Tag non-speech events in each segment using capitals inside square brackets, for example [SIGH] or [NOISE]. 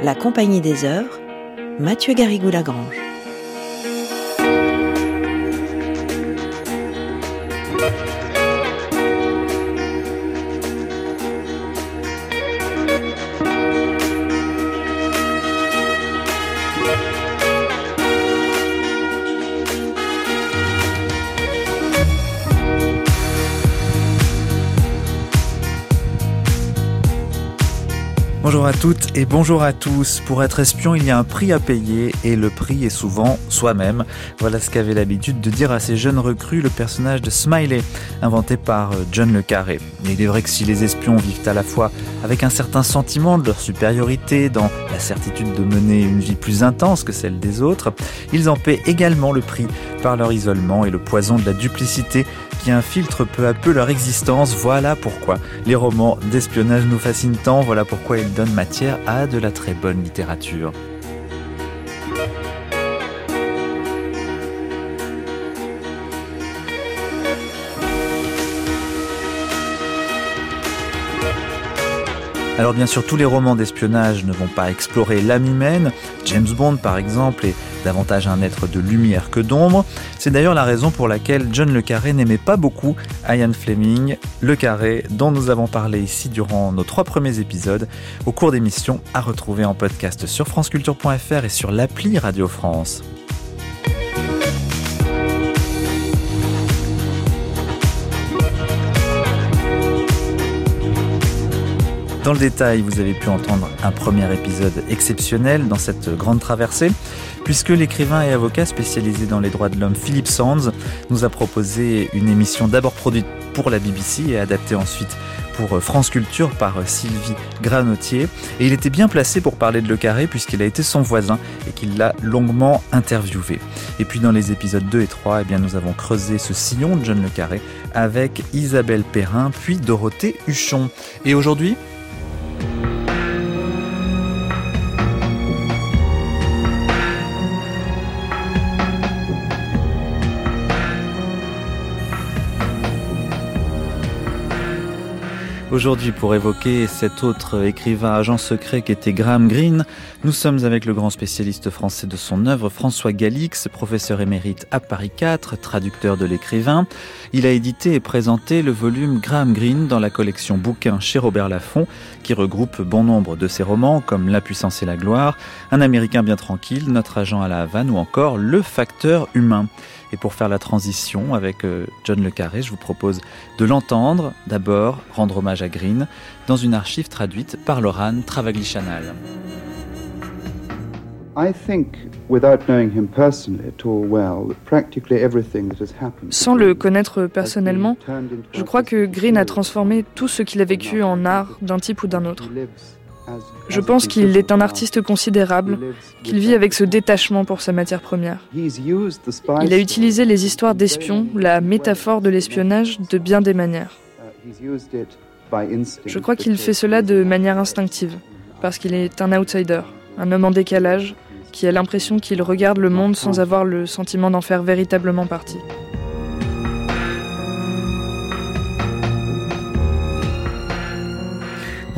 La Compagnie des œuvres, Mathieu Garrigou-Lagrange. Bonjour à toutes et bonjour à tous. Pour être espion, il y a un prix à payer et le prix est souvent soi-même. Voilà ce qu'avait l'habitude de dire à ces jeunes recrues le personnage de Smiley, inventé par euh, John Le Carré. Il est vrai que si les espions vivent à la fois avec un certain sentiment de leur supériorité, dans la certitude de mener une vie plus intense que celle des autres, ils en paient également le prix par leur isolement et le poison de la duplicité qui infiltre peu à peu leur existence. Voilà pourquoi les romans d'espionnage nous fascinent tant, voilà pourquoi ils donnent matière à de la très bonne littérature. Alors bien sûr, tous les romans d'espionnage ne vont pas explorer l'âme humaine. James Bond, par exemple, est davantage un être de lumière que d'ombre. C'est d'ailleurs la raison pour laquelle John Le Carré n'aimait pas beaucoup Ian Fleming, Le Carré, dont nous avons parlé ici durant nos trois premiers épisodes, au cours d'émissions à retrouver en podcast sur franceculture.fr et sur l'appli Radio France. Dans le détail, vous avez pu entendre un premier épisode exceptionnel dans cette grande traversée, puisque l'écrivain et avocat spécialisé dans les droits de l'homme Philippe Sands nous a proposé une émission d'abord produite pour la BBC et adaptée ensuite pour France Culture par Sylvie Granotier. Et il était bien placé pour parler de Le Carré puisqu'il a été son voisin et qu'il l'a longuement interviewé. Et puis dans les épisodes 2 et 3, eh bien, nous avons creusé ce sillon de John Le Carré avec Isabelle Perrin puis Dorothée Huchon. Et aujourd'hui, Aujourd'hui, pour évoquer cet autre écrivain agent secret qui était Graham Greene, nous sommes avec le grand spécialiste français de son œuvre, François Galix, professeur émérite à Paris 4, traducteur de l'écrivain. Il a édité et présenté le volume Graham Greene dans la collection bouquins chez Robert Laffont, qui regroupe bon nombre de ses romans comme La puissance et la gloire, Un Américain bien tranquille, Notre agent à la Havane ou encore Le facteur humain. Et pour faire la transition avec euh, John Le Carré, je vous propose de l'entendre d'abord rendre hommage à Green dans une archive traduite par Laurent Travaglichanal. Sans le connaître personnellement, je crois que Green a transformé tout ce qu'il a vécu en art d'un type ou d'un autre. Je pense qu'il est un artiste considérable, qu'il vit avec ce détachement pour sa matière première. Il a utilisé les histoires d'espions, la métaphore de l'espionnage, de bien des manières. Je crois qu'il fait cela de manière instinctive, parce qu'il est un outsider, un homme en décalage, qui a l'impression qu'il regarde le monde sans avoir le sentiment d'en faire véritablement partie.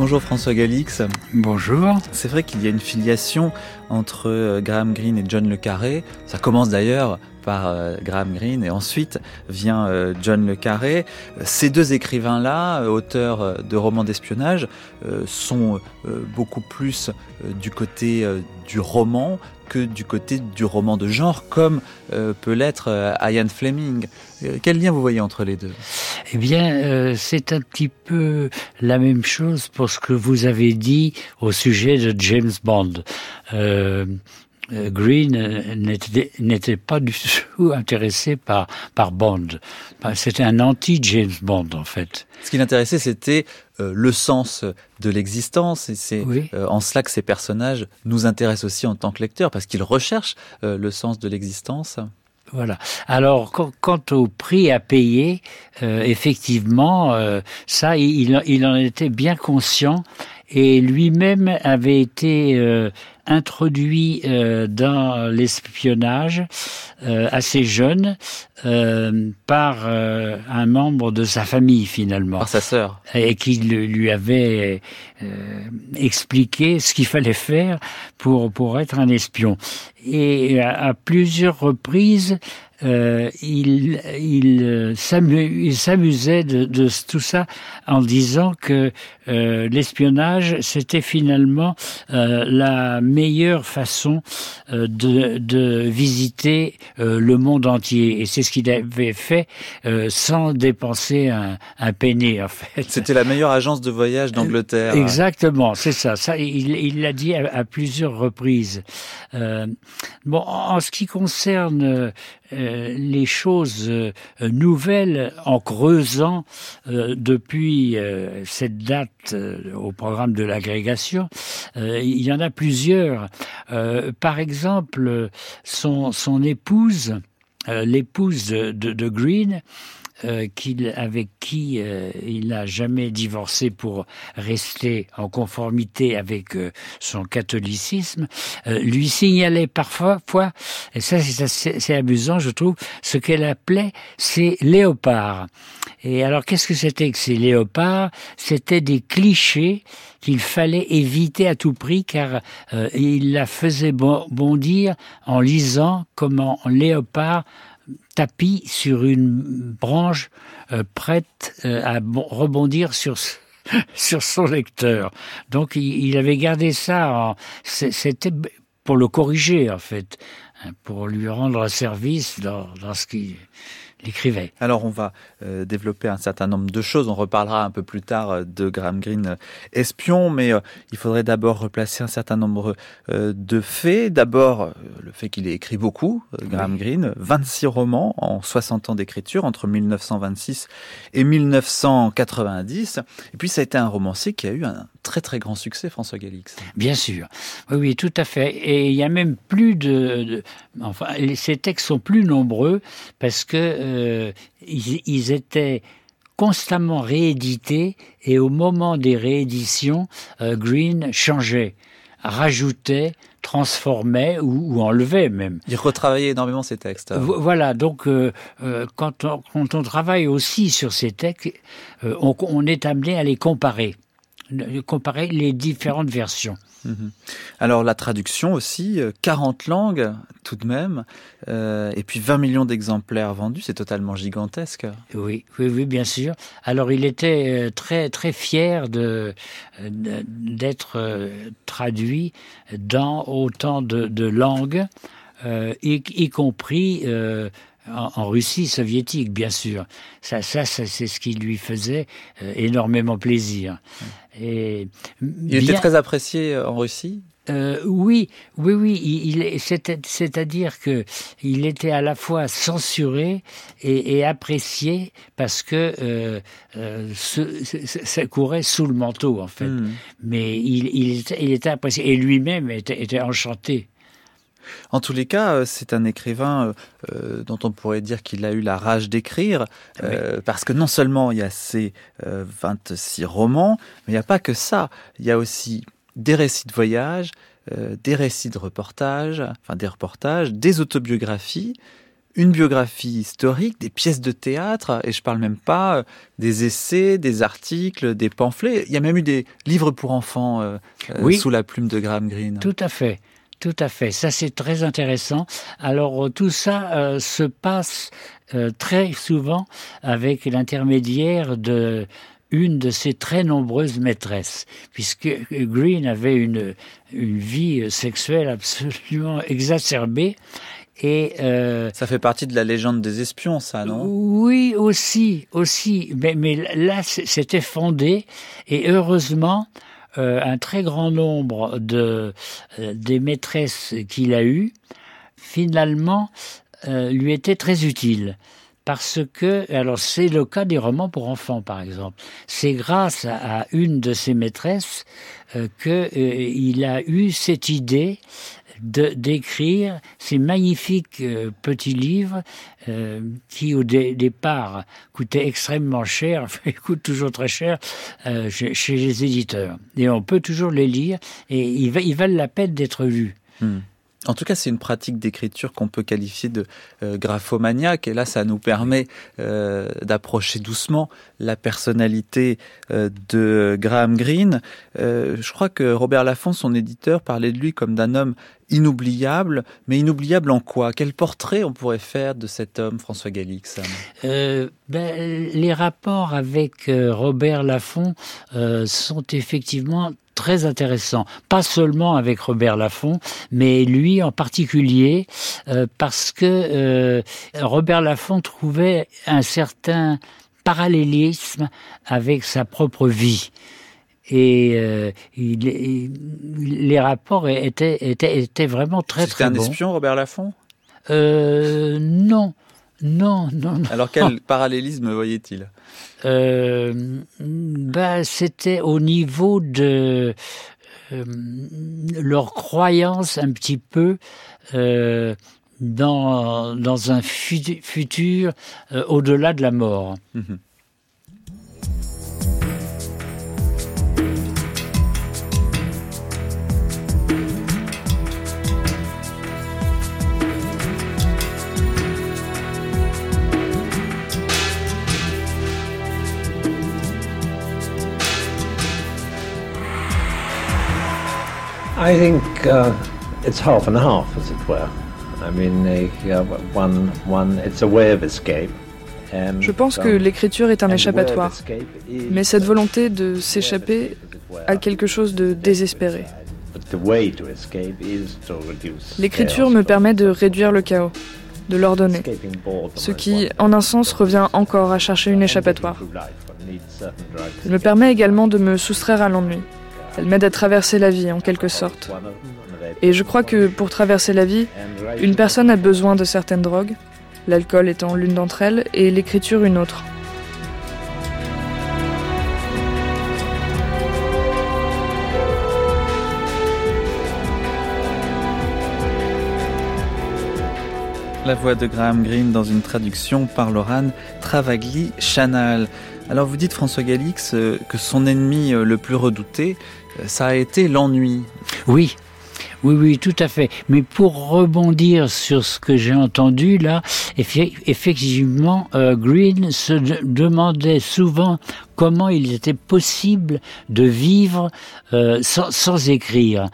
Bonjour François Galix. Bonjour. C'est vrai qu'il y a une filiation entre euh, Graham Greene et John Le Carré. Ça commence d'ailleurs par euh, Graham Greene et ensuite vient euh, John Le Carré. Ces deux écrivains-là, auteurs de romans d'espionnage, sont beaucoup plus du côté du roman que du côté du roman de genre, comme peut l'être Ian Fleming. quel lien vous voyez entre les deux? Eh bien, c'est un petit peu la même chose pour ce que vous avez dit au sujet de James Bond. Euh, Green euh, n'était pas du [LAUGHS] tout intéressé par, par Bond. C'était un anti-James Bond, en fait. Ce qui l'intéressait, c'était euh, le sens de l'existence. Et c'est en cela que ces personnages nous intéressent aussi en tant que lecteurs, parce qu'ils recherchent le sens de l'existence. Voilà. Alors, quant au prix à payer, effectivement, ça, il, il, en était bien conscient et lui-même avait été introduit euh, dans l'espionnage euh, assez jeune euh, par un membre de sa famille finalement. Par sa sœur. Et qui lui avait expliqué ce qu'il fallait faire pour, pour être un espion. Et à plusieurs reprises, euh, il, il, euh, s'amusait de, de, tout ça en disant que euh, l'espionnage, c'était finalement euh, la meilleure façon de, de, visiter le monde entier. Et c'est ce qu'il avait fait sans dépenser un, un penny, en fait. C'était la meilleure agence de voyage d'Angleterre. Exactement, c'est ça. ça il l'a dit à, à, plusieurs reprises. bon, en ce qui concerne euh, les choses euh, nouvelles en creusant euh, depuis cette date au programme de l'agrégation. il y en a plusieurs. par exemple, son, épouse, l'épouse de Green, euh, qu'il, avec qui euh, il n'a jamais divorcé pour rester en conformité avec euh, son catholicisme, lui signalait parfois, et ça c'est amusant je trouve, ce qu'elle appelait ses léopards. Et alors qu'est-ce que c'était que ces léopards? C'était des clichés qu'il fallait éviter à tout prix car il la faisait bondir en lisant comment léopard tapis sur une branche euh, prête euh, à rebondir sur [LAUGHS] sur son lecteur. Donc il, avait gardé ça. C'était pour le corriger en fait, hein, pour lui rendre service dans, dans ce qui l'écrivait. Alors on va euh, développer un certain nombre de choses. On reparlera un peu plus tard euh, de Graham Greene euh, espion, mais il faudrait d'abord replacer un certain nombre de faits. D'abord le fait qu'il ait écrit beaucoup, Graham Greene, 26 romans en 60 ans d'écriture entre 1926 et 1990. Et puis ça a été un romancier qui a eu un très très grand succès, François Galix. Bien sûr, oui, oui, tout à fait. Et il y a même plus de, enfin, ces textes sont plus nombreux parce que euh, ils, étaient constamment réédités et au moment des rééditions, euh, Green changeait, rajoutait, transformait ou, enlevait même. Il retravaillait énormément ses textes. Voilà, donc euh, quand, on, travaille aussi sur ces textes, on, on est amené à les comparer comparer les différentes versions. Mhm. Alors la traduction aussi, 40 euh, langues tout de même, euh, et puis 20 millions d'exemplaires vendus, c'est totalement gigantesque. Oui, oui, oui, bien sûr. Alors il était euh, très très fier de d'être traduit dans autant de, langues, y, compris en, Russie soviétique, bien sûr. Ça, ça, c'est ce qui lui faisait énormément plaisir. Et il était très apprécié euh, en Russie? Euh, oui, oui, oui. Il, c'est-à-dire que il était à la fois censuré et, apprécié parce que euh, ça courait sous le manteau en fait. Hmm. Mais il, était, apprécié et lui-même était enchanté en tous les cas, euh, c'est un écrivain euh, euh, dont on pourrait dire qu'il a eu la rage d'écrire, parce que non seulement il y a ces 26 romans, mais il n'y a pas que ça. Il y a aussi des récits de voyage, des récits de reportage, enfin des reportages, des autobiographies, une biographie historique, des pièces de théâtre, et je parle même pas des essais, des articles, des pamphlets. Il y a même eu des livres pour enfants sous la plume de Graham Greene. Tout à fait. Tout à fait, ça c'est très intéressant. Alors euh, tout ça euh, se passe euh, très souvent avec l'intermédiaire de une de ses très nombreuses maîtresses, puisque Green avait une, une vie sexuelle absolument [LAUGHS] exacerbée. Et ça fait partie de la légende des espions, ça, non? Oui, aussi, aussi. Mais, mais là, c'était fondé, et heureusement, un très grand nombre de euh, des maîtresses qu'il a eues, finalement, euh, lui étaient très utiles. Parce que, alors c'est le cas des romans pour enfants par exemple, c'est grâce à, une de ses maîtresses qu'il a eu cette idée d'écrire ces magnifiques euh, petits livres euh, qui au départ coûtaient extrêmement cher, [LAUGHS] coûtent toujours très cher euh, chez, les éditeurs. Et on peut toujours les lire et ils, ils valent la peine d'être lus. Hmm. En tout cas, c'est une pratique d'écriture qu'on peut qualifier de euh, graphomaniaque. Et là, ça nous permet euh, d'approcher doucement la personnalité euh, de Graham Greene. je crois que Robert Laffont, son éditeur, parlait de lui comme d'un homme inoubliable. Mais inoubliable en quoi? Quel portrait on pourrait faire de cet homme, François Galix? Ben, Les rapports avec Robert Laffont sont effectivement très intéressant, pas seulement avec Robert Laffont, mais lui en particulier, euh, parce que euh, Robert Laffont trouvait un certain parallélisme avec sa propre vie. Et euh, les rapports étaient, étaient, étaient vraiment très très bons. C'était un espion, Robert Laffont? Non, non, non, non. Alors quel [LAUGHS] parallélisme voyait-il? Euh, bah, C'était au niveau de euh, leur croyance un petit peu euh, dans, dans un futur euh, au-delà de la mort. Mhm. I think uh, it's half and half, as it were. I mean, uh, one, one, it's a way of escape. Je pense que l'écriture est un échappatoire, mais cette volonté de s'échapper a quelque chose de désespéré. L'écriture me permet de réduire le chaos, de l'ordonner, ce qui, en un sens, revient encore à chercher une échappatoire. Elle me permet également de me soustraire à l'ennui, elle m'aide à traverser la vie en quelque sorte. Et je crois que pour traverser la vie, une personne a besoin de certaines drogues, l'alcool étant l'une d'entre elles et l'écriture une autre. La voix de Graham Greene dans une traduction par Laurent Travagli Chanal. Alors vous dites François Galix euh, que son ennemi euh, le plus redouté, ça a été l'ennui. Oui, oui, oui, tout à fait. Mais pour rebondir sur ce que j'ai entendu là, effectivement, euh, Green se demandait souvent comment il était possible de vivre euh, sans, écrire,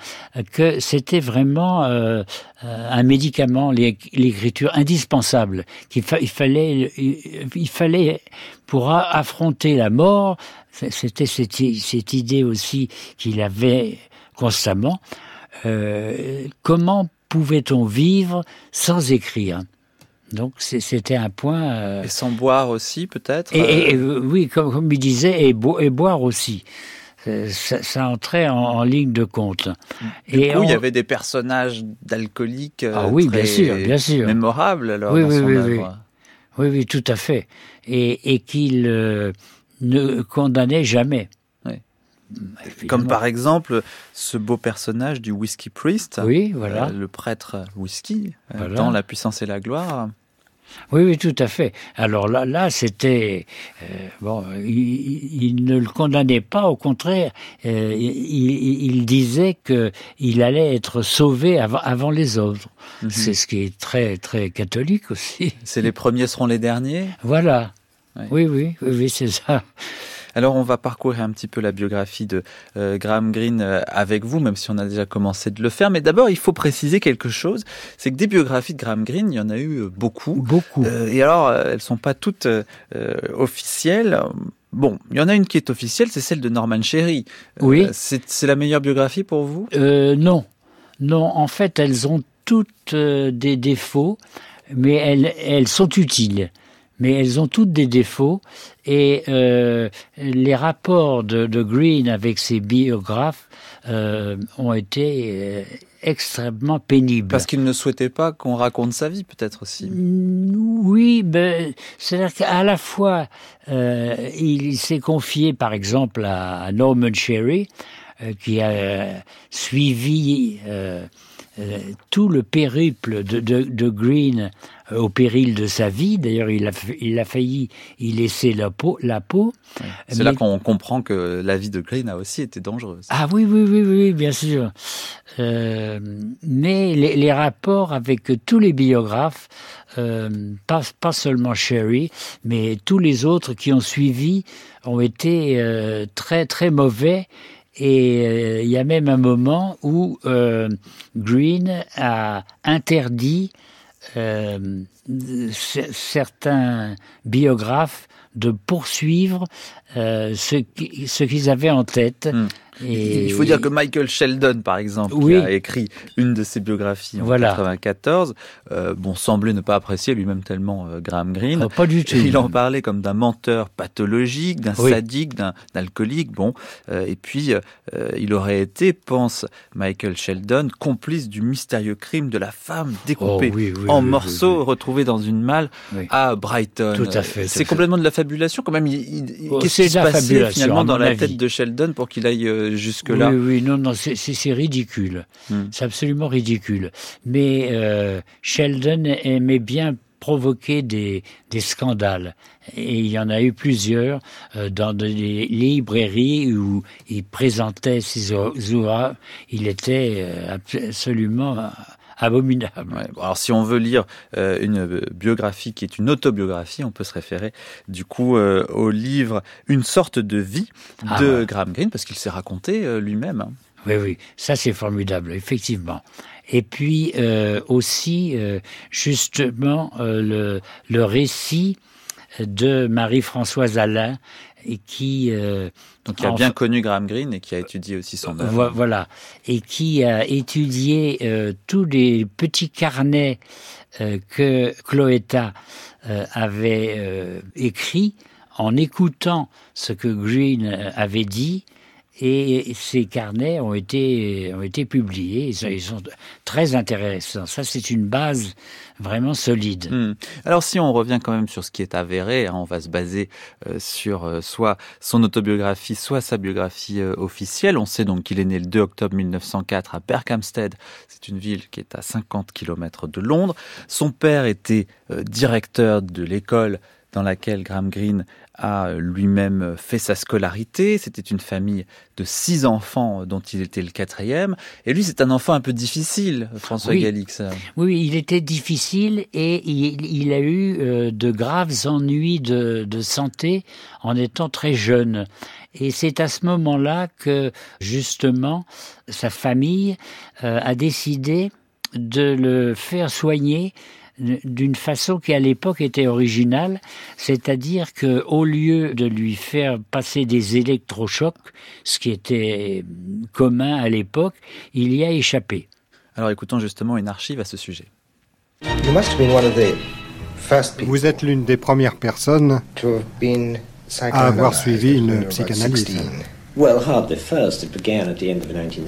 que c'était vraiment euh, un médicament, l'écriture indispensable, qu'il fallait, il fallait pour affronter la mort. C'était cette idée aussi qu'il avait constamment. Euh, comment pouvait-on vivre sans écrire donc c'était un point. Euh, et sans boire aussi peut-être. Et, euh oui, comme, comme il disait, et, et boire aussi. Ça, entrait en, ligne de compte. Du et coup, il y avait des personnages d'alcooliques ah, oui, bien sûr, bien sûr. mémorables alors oui, dans oui, son oui, oui, oui, oui, tout à fait. Et, et qu'il ne condamnait jamais. Comme par exemple ce beau personnage du Whisky Priest, oui, voilà. Euh, le prêtre whisky, euh, dans La puissance et la gloire. Oui, oui, tout à fait. Alors là, là, c'était euh, bon. Il, ne le condamnait pas, au contraire, il, disait que il allait être sauvé avant, les autres. Mhm. C'est ce qui est très, très catholique aussi. C'est les premiers seront les derniers. Voilà. oui, oui, oui c'est ça. Alors on va parcourir un petit peu la biographie de euh, Graham Greene euh, avec vous, même si on a déjà commencé de le faire. Mais d'abord, il faut préciser quelque chose, c'est que des biographies de Graham Greene, il y en a eu euh, beaucoup. Beaucoup. et alors, elles sont pas toutes officielles. Bon, il y en a une qui est officielle, c'est celle de Norman Sherry. Oui. c'est la meilleure biographie pour vous? Non. Non, en fait, elles ont toutes des défauts, mais elles, elles sont utiles mais elles ont toutes des défauts et euh, les rapports de, de, Green avec ses biographes euh, ont été euh, extrêmement pénibles. Parce qu'il ne souhaitait pas qu'on raconte sa vie, peut-être aussi. Oui, ben, c'est-à-dire qu'à la fois, euh, il s'est confié, par exemple, à Norman Sherry, euh, qui a suivi tout le périple de, de, Green au péril de sa vie. D'ailleurs, il a, il a failli y laisser la peau. La peau. C'est là qu'on comprend que la vie de Green a aussi été dangereuse. Ah oui, oui, oui, oui, bien sûr. mais les, les, rapports avec tous les biographes euh, pas, pas, seulement Sherry, mais tous les autres qui ont suivi ont été euh, très très mauvais. Et euh, il y a même un moment où Green a interdit certains biographes de poursuivre ce qu'ils avaient en tête. Il faut dire que Michael Sheldon, par exemple, qui a écrit une de ses biographies en 1994, euh, bon, semblait ne pas apprécier lui-même tellement euh, Graham Greene. Oh, pas du tout. Il en parlait comme d'un menteur pathologique, d'un sadique, d'un alcoolique. Bon, euh, et puis il aurait été, pense Michael Sheldon, complice du mystérieux crime de la femme découpée oh, en morceaux, retrouvée dans une malle à Brighton. Tout à fait. C'est complètement de la fabulation, quand même. Oh, Qu'est-ce qui se passait finalement dans la tête de Sheldon pour qu'il aille jusque-là. Oui, oui, non, non, c'est ridicule. Hmm. C'est absolument ridicule. Mais euh, Sheldon aimait bien provoquer des, des, scandales. Et il y en a eu plusieurs euh, dans des librairies où il présentait ses ouvrages. Il était euh, absolument abominable. alors si on veut lire euh, une biographie qui est une autobiographie, on peut se référer du coup euh, au livre Une sorte de vie ah de Graham Greene parce qu'il s'est raconté euh, lui-même. Hein. Oui, oui, ça c'est formidable, effectivement. Et puis aussi, justement, le, le récit de Marie-Françoise Alain et qui euh, donc qui a bien connu Graham Greene et qui a étudié aussi son œuvre. Voilà, et qui a étudié euh, tous les petits carnets euh, que Cloetta avait écrits en écoutant ce que Greene avait dit et ces carnets ont été, ont été publiés. Ils sont, très intéressants. Ça, c'est une base vraiment solide. Hmm. Alors, si on revient quand même sur ce qui est avéré, hein, on va se baser euh, sur euh, soit son autobiographie, soit sa biographie euh, officielle. On sait donc qu'il est né le 2 octobre 1904 à Berkhamsted. C'est une ville qui est à 50 km de Londres. Son père était directeur de l'école dans laquelle Graham Greene a lui-même fait sa scolarité. C'était une famille de six enfants dont il était le quatrième. Et lui, c'est un enfant un peu difficile, François Galix. Oui, il était difficile et il, a eu euh, de graves ennuis de, santé en étant très jeune. Et c'est à ce moment-là que, justement, sa famille euh, a décidé de le faire soigner d'une façon qui à l'époque était originale, c'est-à-dire que au lieu de lui faire passer des électrochocs, ce qui était commun à l'époque, il y a échappé. Alors écoutons justement une archive à ce sujet. Vous êtes l'une des premières personnes à avoir suivi une psychanalyse.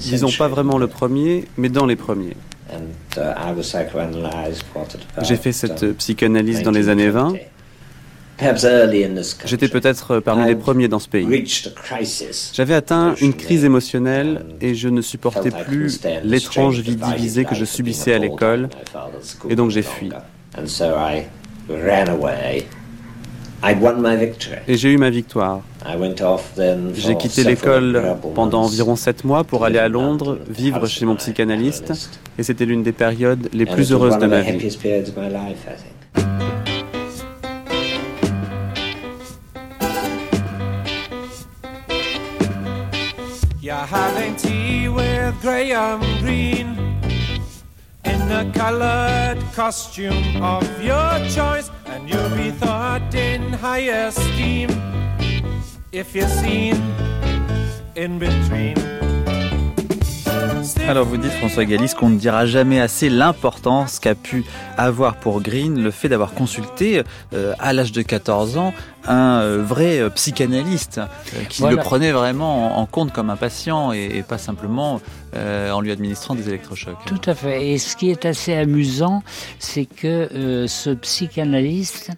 Disons pas vraiment le premier, mais dans les premiers. Uh, J'ai fait cette psychanalyse dans les années 20. J'étais peut-être parmi les premiers dans ce pays. J'avais atteint une crise émotionnelle et je ne supportais plus l'étrange vie divisée que je subissais à l'école et donc j'ai fui. Et j'ai eu ma victoire. J'ai quitté l'école pendant environ sept mois pour aller à Londres, vivre chez mon psychanalyste, et c'était l'une des périodes les plus heureuses de ma vie. in the colored costume of your choice, and you'll be thought in high esteem if you're seen in between. Alors vous dites François Galis qu'on ne dira jamais assez l'importance qu'a pu avoir pour Green le fait d'avoir consulté euh, à l'âge de 14 ans un euh, vrai euh, psychanalyste qui le prenait vraiment en, compte comme un patient et, pas simplement en lui administrant des électrochocs. Tout à fait. Et ce qui est assez amusant, c'est que ce psychanalyste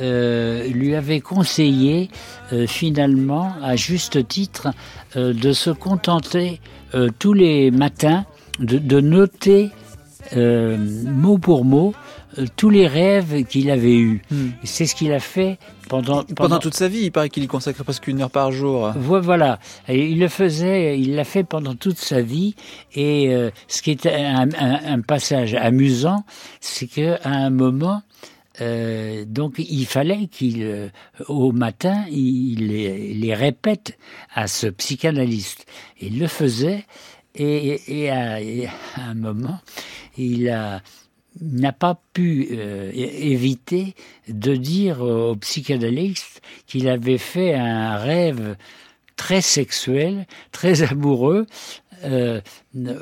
lui avait conseillé finalement, à juste titre, de se contenter euh, tous les matins de, noter mot pour mot tous les rêves qu'il avait eus. Hmm. C'est ce qu'il a fait pendant, pendant, toute sa vie. Il paraît qu'il y consacrait presque une heure par jour. Voilà. il le faisait, il l'a fait pendant toute sa vie. Et ce qui est un, un passage amusant, c'est qu'à un moment, euh, donc il fallait qu'il, euh, au matin, il les, répète à ce psychanalyste. Il le faisait et, à, un moment, il n'a pas pu euh, éviter de dire au psychanalyste qu'il avait fait un rêve très sexuel, très amoureux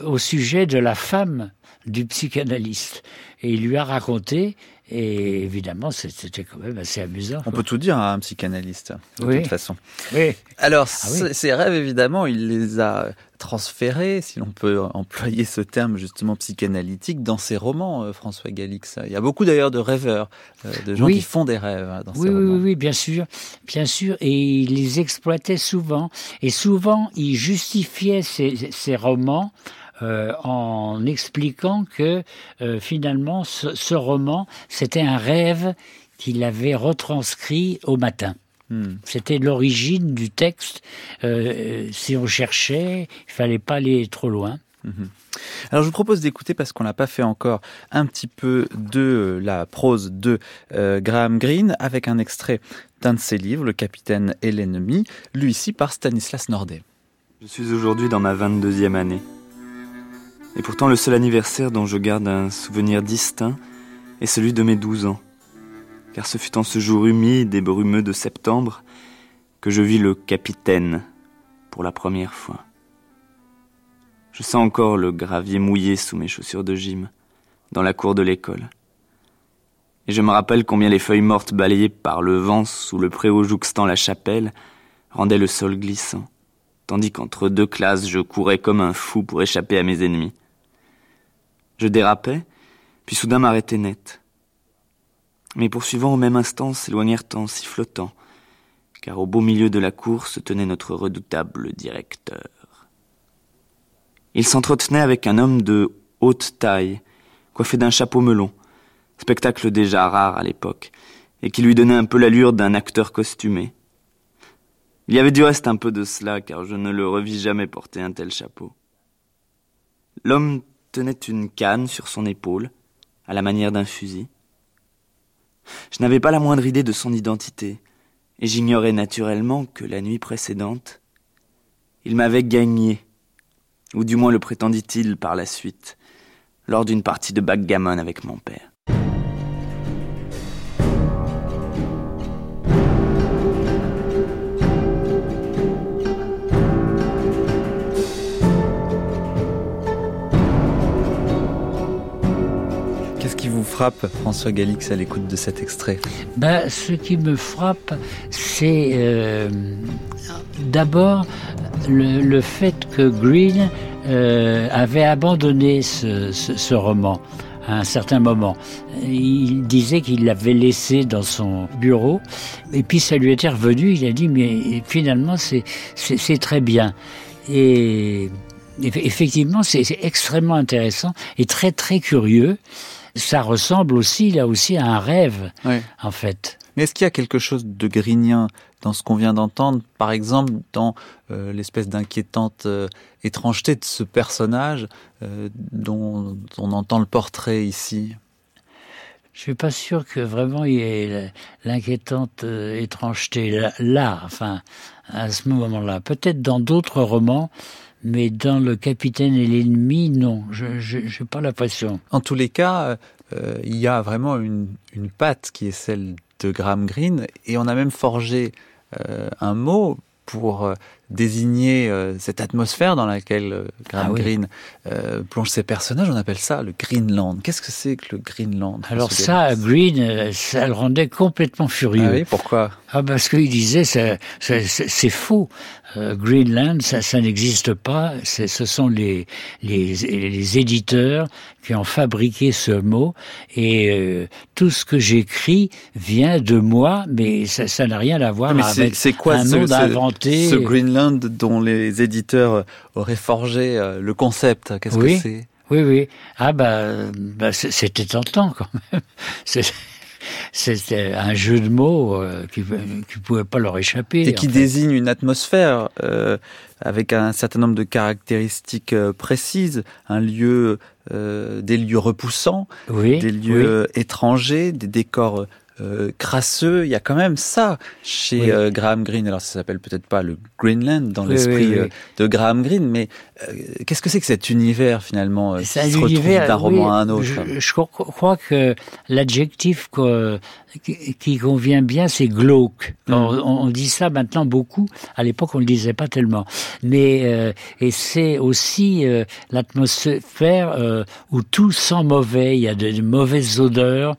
au sujet de la femme du psychanalyste. Et il lui a raconté et évidemment, c'était quand même assez amusant. On peut tout dire à un psychanalyste, de toute façon. Oui. Alors, ah ces rêves, évidemment, il les a transférés, si l'on peut employer ce terme justement psychanalytique, dans ses romans, euh, François Galix. Il y a beaucoup d'ailleurs de rêveurs, euh, de gens qui font des rêves hein, dans oui, romans. Oui, oui, bien sûr, bien sûr, et il les exploitait souvent. Et souvent, il justifiait ces romans euh, en expliquant que euh, finalement ce, roman, c'était un rêve qu'il avait retranscrit au matin. Hmm. C'était l'origine du texte. Euh, si on cherchait, il fallait pas aller trop loin. Mhm. Alors je vous propose d'écouter, parce qu'on l'a pas fait encore, un petit peu de la prose de Graham Greene avec un extrait d'un de ses livres, Le Capitaine et l'ennemi, lu ici par Stanislas Nordet. Je suis aujourd'hui dans ma 22e année. Et pourtant le seul anniversaire dont je garde un souvenir distinct est celui de mes douze ans. Car ce fut en ce jour humide et brumeux de septembre que je vis le capitaine pour la première fois. Je sens encore le gravier mouillé sous mes chaussures de gym, dans la cour de l'école. Et je me rappelle combien les feuilles mortes balayées par le vent sous le préau jouxtant la chapelle rendaient le sol glissant, tandis qu'entre deux classes je courais comme un fou pour échapper à mes ennemis. Je dérapais, puis soudain m'arrêtai net. Mes poursuivants au même instant s'éloignèrent en sifflotant, car au beau milieu de la cour se tenait notre redoutable directeur. Il s'entretenait avec un homme de haute taille, coiffé d'un chapeau melon, spectacle déjà rare à l'époque, et qui lui donnait un peu l'allure d'un acteur costumé. Il y avait du reste un peu de cela, car je ne le revis jamais porter un tel chapeau. L'homme tenait une canne sur son épaule, à la manière d'un fusil. Je n'avais pas la moindre idée de son identité, et j'ignorais naturellement que la nuit précédente, il m'avait gagné, ou du moins le prétendit-il par la suite, lors d'une partie de backgammon avec mon père. Frappe, François Galix, à l'écoute de cet extrait ben, Ce qui me frappe, c'est euh, d'abord le, fait que Green euh, avait abandonné ce, roman à un certain moment. Il disait qu'il l'avait laissé dans son bureau, et puis ça lui était revenu, il a dit, mais finalement, c'est très bien. Et effectivement, c'est extrêmement intéressant et très très curieux ça ressemble aussi, là aussi, à un rêve, en fait. Mais est-ce qu'il y a quelque chose de grinien dans ce qu'on vient d'entendre, par exemple dans euh, l'espèce d'inquiétante euh, étrangeté de ce personnage euh, dont on entend le portrait ici? Je suis pas sûr que vraiment il y ait l'inquiétante étrangeté là, là, enfin, à ce moment-là. Peut-être dans d'autres romans, mais dans Le Capitaine et l'ennemi, non, je n'ai pas l'impression. En tous les cas, euh, il y a vraiment une, patte qui est celle de Graham Greene, et on a même forgé euh, un mot pour euh, désigner cette atmosphère dans laquelle Graham ah Greene plonge ses personnages. On appelle ça le Greenland. Qu'est-ce que c'est que le Greenland Alors ça, Green, ça le rendait complètement furieux. Ah oui, pourquoi? Ah parce qu'il disait c'est faux. Greenland, ça, ça n'existe pas. Ce sont les, les, les éditeurs qui ont fabriqué ce mot. Et euh, tout ce que j'écris vient de moi, mais ça n'a rien à voir avec un ce, monde inventé. Ce Greenland dont les éditeurs auraient forgé le concept, qu'est-ce que c'est? Oui, oui. Ah bah, bah c'était tentant quand même. [LAUGHS] C'était un jeu de mots euh, qui ne pouvait pas leur échapper. Et qui désigne une atmosphère euh, avec un certain nombre de caractéristiques euh, précises, un lieu, euh, des lieux repoussants, oui, des lieux étrangers, des décors euh, crasseux. Il y a quand même ça chez euh, Graham Greene. Alors ça s'appelle peut-être pas le Greenland dans l'esprit euh, de Graham Greene, mais qu'est-ce que c'est que cet univers finalement qui se retrouve d'un roman à un autre? je, crois que l'adjectif qui, convient bien, c'est glauque. Mm. On, dit ça maintenant beaucoup. À l'époque, on le disait pas tellement. Mais et c'est aussi l'atmosphère où tout sent mauvais. Il y a de, de mauvaises odeurs.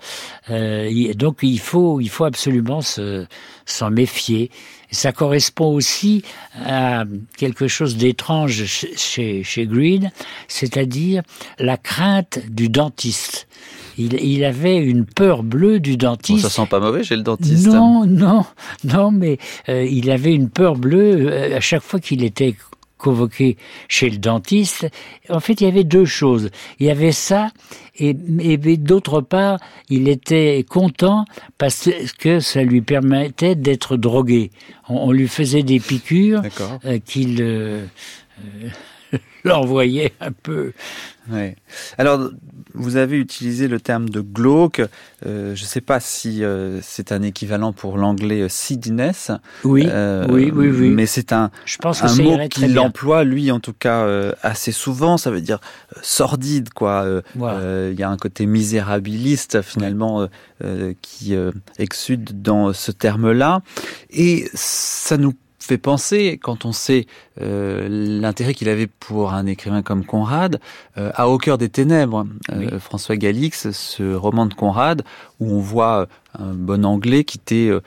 donc il faut, il faut absolument s'en méfier. ça correspond aussi à quelque chose d'étrange chez, chez Green, c'est-à-dire la crainte du dentiste. Il, avait une peur bleue du dentiste. ça sent pas mauvais chez le dentiste. Non, non, non, mais euh, il avait une peur bleue euh, à chaque fois qu'il était convoqué chez le dentiste. En fait, il y avait deux choses. Il y avait ça, et, d'autre part, il était content parce que ça lui permettait d'être drogué. On, lui faisait des piqûres euh, qu'il euh, euh, l'envoyait un peu. Alors, vous avez utilisé le terme de glauque. Euh, je ne sais pas si euh, c'est un équivalent pour l'anglais euh, seediness. Oui, euh, oui, oui, oui. Mais c'est un, je pense un mot qu'il emploie, lui, en tout cas, assez souvent. Ça veut dire sordide, quoi. Il y a un côté misérabiliste, finalement, qui exude dans ce terme-là. Et ça nous fait penser, quand on sait euh, l'intérêt qu'il avait pour un écrivain comme Conrad, euh, à Au cœur des ténèbres, euh, François Galix, ce roman de Conrad, où on voit un bon anglais quitter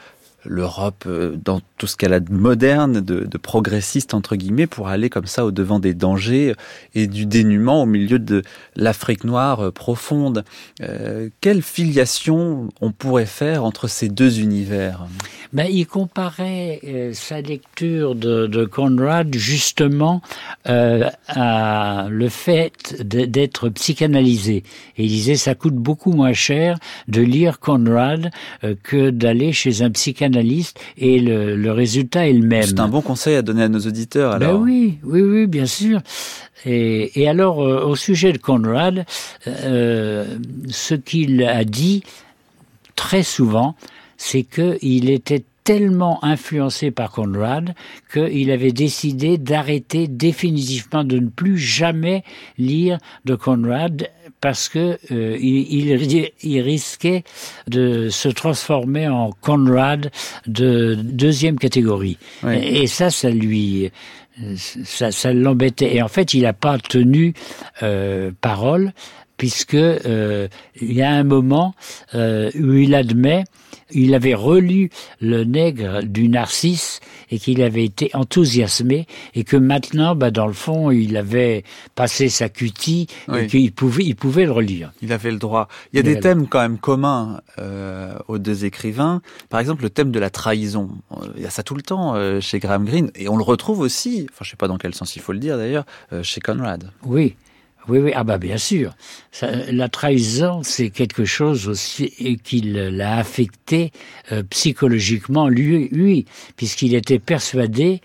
l'Europe euh, dans tout ce qu'elle a de moderne, de, de, progressiste entre guillemets, pour aller comme ça au devant des dangers et du dénuement au milieu de l'Afrique noire euh, profonde. Euh, quelle filiation on pourrait faire entre ces deux univers? Ben, Il comparait euh, sa lecture de, Conrad justement euh, à le fait d'être psychanalysé. Et il disait ça coûte beaucoup moins cher de lire Conrad que d'aller chez un psychanalyste et le, résultat est le même. C'est un bon conseil à donner à nos auditeurs ben alors. Ben oui, oui, oui, bien sûr. Et, alors euh, au sujet de Conrad, euh, ce qu'il a dit très souvent, c'est qu'il était tellement influencé par Conrad qu'il avait décidé d'arrêter définitivement de ne plus jamais lire de Conrad parce que euh, il, il, risquait de se transformer en Conrad de deuxième catégorie. Et, ça, ça lui, ça, ça l'embêtait. Et en fait, il n'a pas tenu euh, parole puisque euh, il y a un moment euh, où il admet il avait relu Le Nègre du Narcisse et qu'il avait été enthousiasmé et que maintenant, bah, dans le fond, il avait passé sa cutie et qu'il pouvait, il pouvait le relire. Il avait le droit. Il y a des thèmes quand même communs euh, aux deux écrivains. Par exemple, le thème de la trahison. Il y a ça tout le temps euh, chez Graham Greene et on le retrouve aussi, enfin je sais pas dans quel sens il faut le dire d'ailleurs, euh, chez Conrad. Oui. Oui, oui, ah bah bien sûr. la trahison, c'est quelque chose aussi qui l'a affecté euh, psychologiquement lui, puisqu'il était persuadé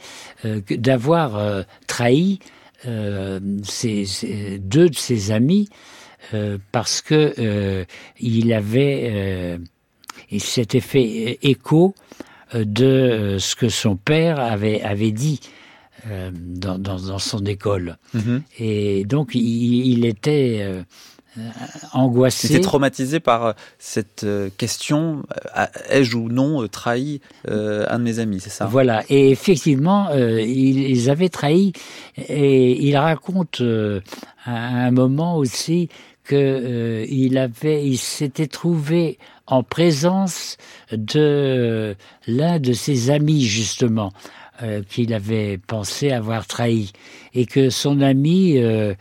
euh, d'avoir euh, trahi deux de ses amis parce que il avait, il s'était fait écho de ce que son père avait dit euh, dans, dans, dans, son école. Mhm. Et donc, il, il était euh, angoissé. Il était traumatisé par euh, cette question ai-je ou non trahi un de mes amis, c'est ça? Voilà. Et effectivement, ils, avaient trahi. Et il raconte à un moment aussi que il avait, il s'était trouvé en présence de l'un de ses amis justement qu'il avait pensé avoir trahi et que son ami euh,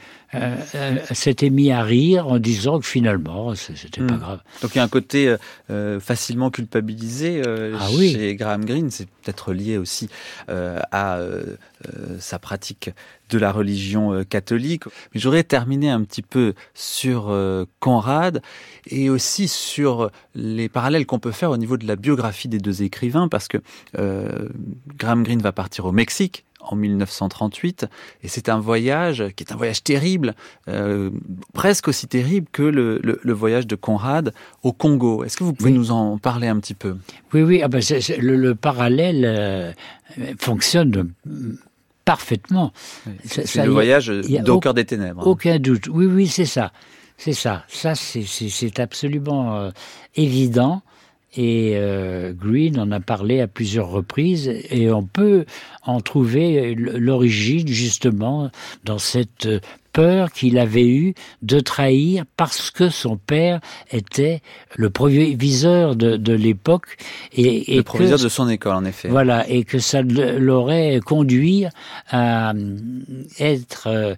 s'était mis à rire en disant que finalement, c'était pas hmm. grave. Donc il y a un côté facilement culpabilisé ah chez Graham Greene. C'est peut-être lié aussi à sa pratique de la religion catholique. Mais j'aurais terminé un petit peu sur Conrad et aussi sur les parallèles qu'on peut faire au niveau de la biographie des deux écrivains, parce que Graham Greene va partir au Mexique en 1938 et c'est un voyage qui est un voyage terrible, euh, presque aussi terrible que le, voyage de Conrad au Congo. Est-ce que vous pouvez nous en parler un petit peu? Oui, oui, ah ben le, parallèle euh, fonctionne parfaitement. C'est le voyage d'au cœur des ténèbres. Hein. Aucun doute. Oui, oui, c'est ça. C'est ça. Ça, c'est absolument euh, évident. Et euh, Green en a parlé à plusieurs reprises et on peut en trouver l'origine justement dans cette peur qu'il avait eue de trahir parce que son père était le proviseur de, de l'époque et, le proviseur de son école en effet. Voilà et que ça l'aurait conduit à être euh,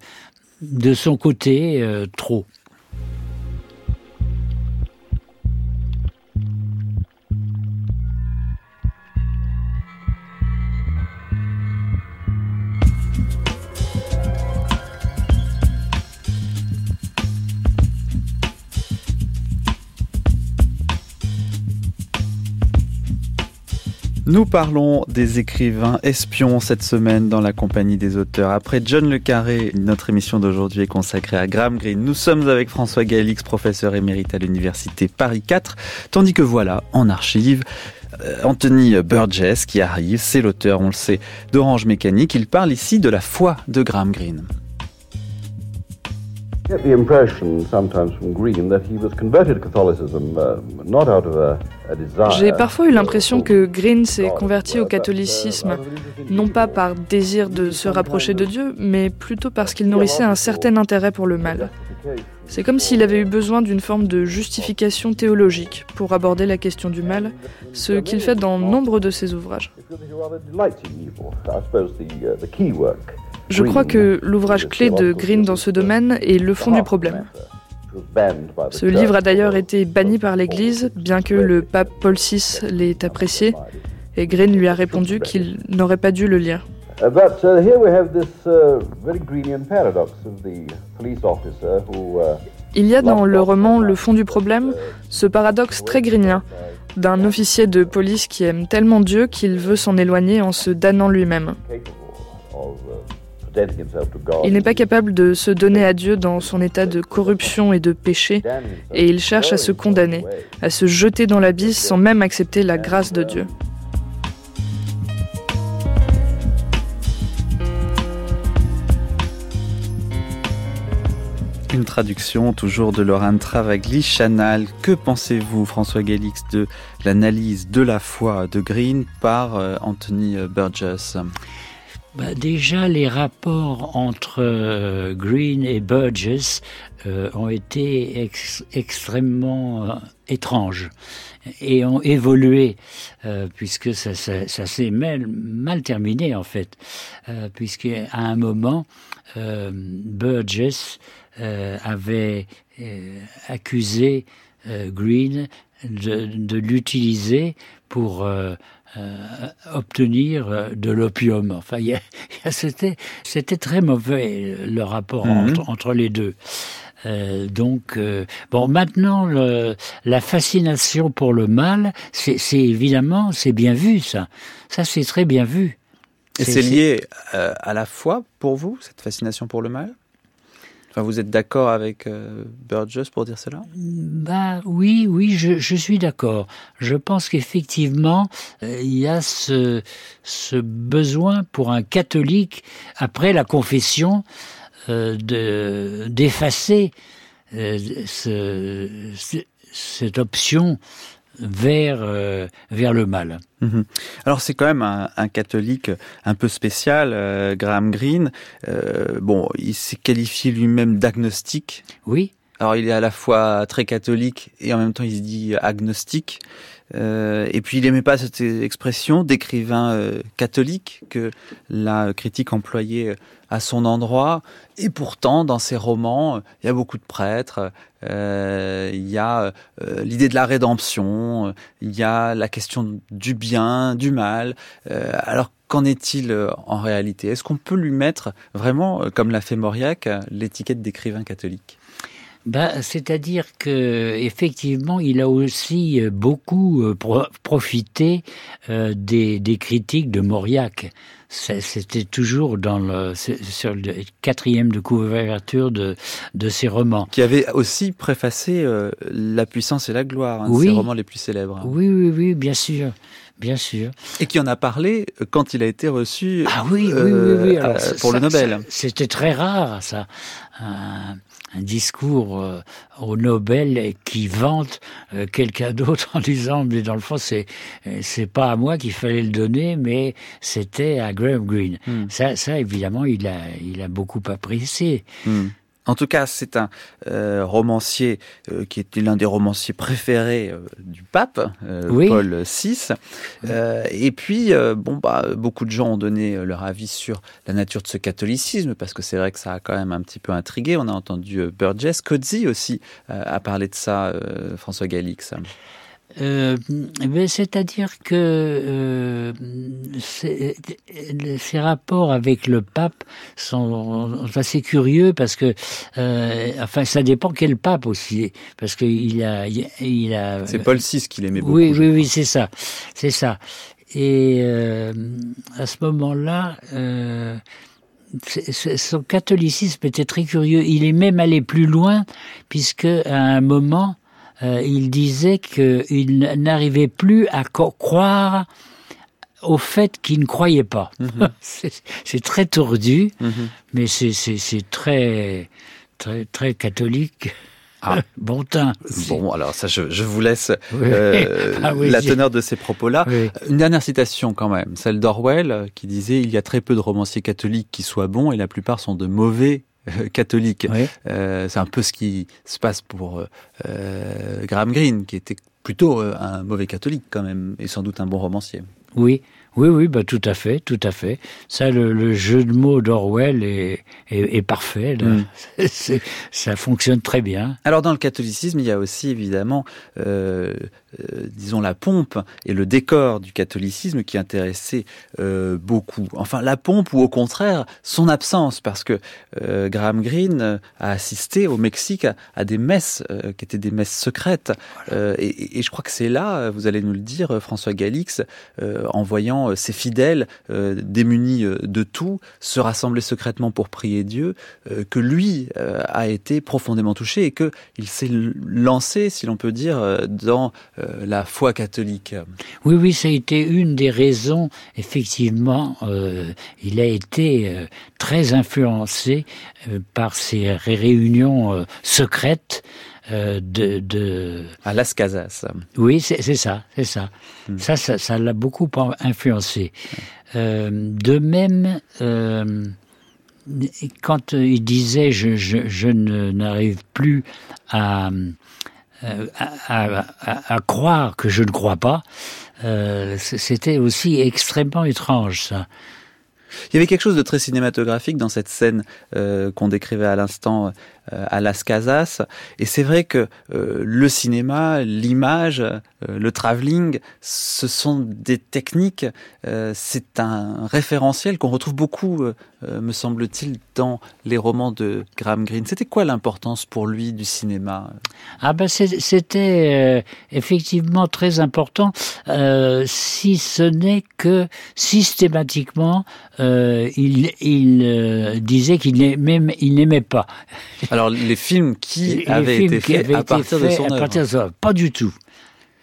de son côté euh, trop. Nous parlons des écrivains espions cette semaine dans la compagnie des auteurs. Après John Le Carré, notre émission d'aujourd'hui est consacrée à Graham Greene. Nous sommes avec François Galix, professeur émérite à l'université Paris 4, tandis que voilà, en archive, euh, Anthony Burgess qui arrive, c'est l'auteur, on le sait, d'Orange Mécanique. Il parle ici de la foi de Graham Greene. J'ai parfois eu l'impression que Green s'est converti au catholicisme, non pas par désir de se rapprocher de Dieu, mais plutôt parce qu'il nourrissait un certain intérêt pour le mal. C'est comme s'il avait eu besoin d'une forme de justification théologique pour aborder la question du mal, ce qu'il fait dans nombre de ses ouvrages. Je crois que l'ouvrage clé de Green dans ce domaine est Le fond du problème. Ce livre a d'ailleurs été banni par l'Église, bien que le pape Paul VI l'ait apprécié, et Green lui a répondu qu'il n'aurait pas dû le lire. Il y a dans le roman Le fond du problème ce paradoxe très greenien d'un officier de police qui aime tellement Dieu qu'il veut s'en éloigner en se damnant lui-même. Il n'est pas capable de se donner à Dieu dans son état de corruption et de péché, et il cherche à se condamner, à se jeter dans l'abysse sans même accepter la grâce de Dieu. Une traduction toujours de Laurent Travagli, Chanal. Que pensez-vous, François Galix, de l'analyse de la foi de Green par euh, Anthony Burgess? Bah, déjà, les rapports entre euh, Green et Burgess euh, ont été extrêmement euh, étranges et ont évolué puisque ça, s'est mal, mal, terminé en fait, puisque à un moment Burgess avait accusé Green de, de l'utiliser pour euh, obtenir euh, de l'opium. Enfin, [LAUGHS] c'était, c'était très mauvais le rapport mhm. entre, les deux. Euh, donc, bon, maintenant, la fascination pour le mal, c'est, évidemment, c'est bien vu, ça. Ça, c'est très bien vu. Et c'est lié à la foi pour vous, cette fascination pour le mal? Vous êtes d'accord avec euh, Burgess pour dire cela? Bah oui, oui, je, suis d'accord. Je pense qu'effectivement, euh, il y a ce, besoin pour un catholique, après la confession, euh, de d'effacer cette option vers, euh, vers le mal. Mhm. Alors c'est quand même un, catholique un peu spécial, euh, Graham Greene. Euh, bon, il s'est qualifié lui-même d'agnostique. Oui. Alors il est à la fois très catholique et en même temps il se dit agnostique. Euh, et puis il n'aimait pas cette expression d'écrivain euh, catholique que la critique employait à son endroit. Et pourtant, dans ses romans, il y a beaucoup de prêtres, euh, il y a euh, l'idée de la rédemption, il y a la question du bien, du mal. Euh, alors qu'en est-il en réalité? Est-ce qu'on peut lui mettre vraiment, comme l'a fait Mauriac, l'étiquette d'écrivain catholique? Bah, c'est-à-dire que effectivement, il a aussi beaucoup profité des, des, critiques de Mauriac c'était toujours dans le, sur le quatrième de couverture de, de ses romans. Qui avait aussi préfacé euh, La puissance et la gloire, un de ses romans les plus célèbres. Oui, oui, oui, bien sûr. Bien sûr. Et qui en a parlé euh, quand il a été reçu ah oui, oui, oui, euh, pour le Nobel. C'était très rare, ça un discours euh, au Nobel qui vante euh, quelqu'un d'autre en disant mais dans le fond c'est c'est pas à moi qu'il fallait le donner mais c'était à Graham Greene. Hmm. Ça ça évidemment il a il a beaucoup apprécié. Hmm. En tout cas, c'est un euh, romancier euh, qui était l'un des romanciers préférés euh, du pape, Paul VI. et puis, bon, bah, beaucoup de gens ont donné leur avis sur la nature de ce catholicisme, parce que c'est vrai que ça a quand même un petit peu intrigué. On a entendu Burgess, Cozzi aussi a parlé de ça, François Galix. Euh, ben, c'est-à-dire que euh, ces rapports avec le pape sont assez curieux parce que, euh, enfin, ça dépend quel pape aussi, parce qu'il a, il a. C'est Paul VI qu'il aimait beaucoup. Oui, oui, oui, c'est ça, c'est ça. Et à ce moment-là. son catholicisme était très curieux. Il est même allé plus loin, puisque à un moment, euh, il disait qu'il n'arrivait plus à croire au fait qu'il ne croyait pas. Mhm. [LAUGHS] c'est très tordu, mhm. mais c'est très, très, très catholique. Ah. [LAUGHS] Bon teint. Bon, alors ça, je, vous laisse euh, [LAUGHS] ah la teneur de ces propos-là. Une dernière citation quand même, celle d'Orwell, qui disait « Il y a très peu de romanciers catholiques qui soient bons et la plupart sont de mauvais euh, catholique. Euh, c'est un peu ce qui se passe pour euh, Graham Greene, qui était plutôt un mauvais catholique quand même, et sans doute un bon romancier. Oui, oui, oui, bah tout à fait, tout à fait. Ça, le, jeu de mots d'Orwell est, est, parfait. Mm. [LAUGHS] ça fonctionne très bien. Alors dans le catholicisme, il y a aussi évidemment, euh, euh, disons, la pompe et le décor du catholicisme qui intéressait euh, beaucoup. Enfin, la pompe ou au contraire son absence, parce que Graham Greene a assisté au Mexique à, des messes qui étaient des messes secrètes. Et, et, je crois que c'est là, vous allez nous le dire, François Galix, en voyant ses fidèles démunis de tout se rassembler secrètement pour prier Dieu, que lui a été profondément touché et que il s'est lancé, si l'on peut dire, dans euh, la foi catholique. Oui, oui, ça a été une des raisons. Effectivement, euh, il a été euh, très influencé par ces réunions secrètes. De, de, à Las Casas. Oui, c'est ça, c'est ça. Hmm. Ça, ça, l'a beaucoup influencé. de même, quand il disait je, je, je n'arrive plus à euh, à, croire que je ne crois pas, euh, c'était aussi extrêmement étrange ça. Il y avait quelque chose de très cinématographique dans cette scène euh, qu'on décrivait à l'instant euh, à Las Casas. Et c'est vrai que euh, le cinéma, l'image, euh, le travelling, ce sont des techniques, c'est un référentiel qu'on retrouve beaucoup, me semble-t-il, dans les romans de Graham Greene. C'était quoi l'importance pour lui du cinéma? Ah ben c'était effectivement très important, si ce n'est que systématiquement il, il disait qu'il n'aimait pas. [LAUGHS] Alors les films qui avaient été faits à partir de son œuvre. Pas du tout.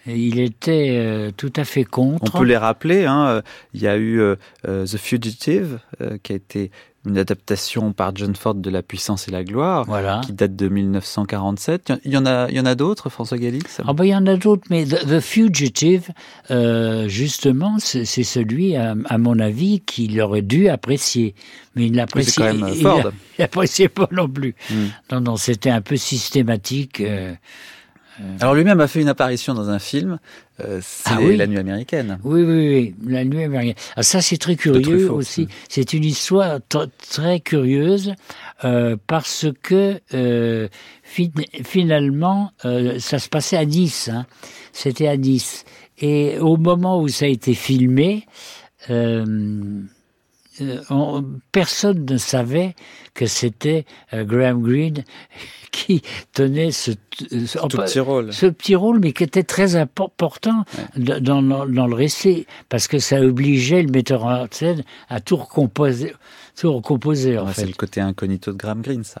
Il était euh, tout à fait contre. On peut les rappeler. Hein, il y a eu euh, euh, The Fugitive, qui a été une adaptation par John Ford de La puissance et la gloire, qui date de 1947. Il y en a, il y en a d'autres, François Galix ah ben, Il y en a d'autres, mais The, Fugitive, euh, justement, c'est celui, à, mon avis, qu'il aurait dû apprécier. Mais il l'appréciait il, [LAUGHS] pas non plus. Hmm. Non, non, c'était un peu systématique. Euh, Alors lui-même a fait une apparition dans un film, euh, c'est ah La Nuit américaine. Oui, oui, oui, La Nuit américaine. Ah, ça, c'est très curieux aussi. C'est une histoire très curieuse euh, parce que finalement, ça se passait à Nice. Hein. C'était à Nice. Et au moment où ça a été filmé, personne ne savait que c'était Graham Greene [LAUGHS] qui tenait ce, petit rôle. ce petit rôle, mais qui était très important dans, dans, le récit, parce que ça obligeait le metteur en scène à tout recomposer. Tout recomposer en C'est le côté incognito de Graham Greene, ça.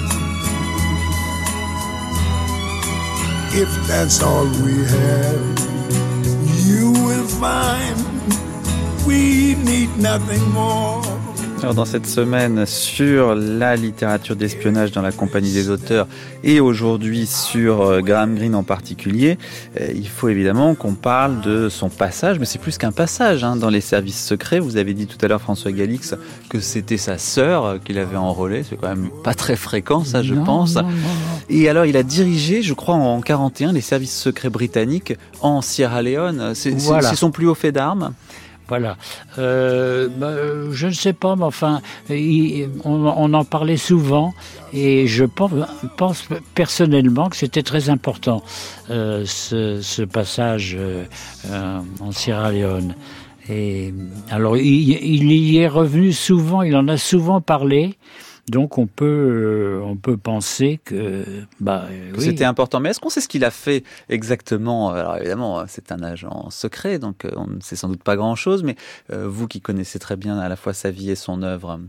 if that's all we have. You will find we need nothing more. Alors dans cette semaine sur la littérature d'espionnage dans la compagnie des auteurs et aujourd'hui sur euh, Graham Greene en particulier, euh, il faut évidemment qu'on parle de son passage, mais c'est plus qu'un passage hein, dans les services secrets. Vous avez dit tout à l'heure François Galix que c'était sa sœur euh, qu'il avait enrôlée, c'est quand même pas très fréquent ça je pense. et alors il a dirigé, je crois en 41, les services secrets britanniques en Sierra Leone. C'est son plus haut fait d'armes. Voilà. Euh, bah, je ne sais pas, mais enfin, on, en parlait souvent et je pense, personnellement que c'était très important euh, ce, passage euh, en Sierra Leone. Et alors, il, y est revenu souvent, il en a souvent parlé. Donc on peut, euh, on peut penser que, bah, c'était important. Mais est-ce qu'on sait ce qu'il a fait exactement? Alors évidemment, c'est un agent secret, donc euh, on ne sait sans doute pas grand-chose. Mais euh, vous qui connaissez très bien à la fois sa vie et son œuvre.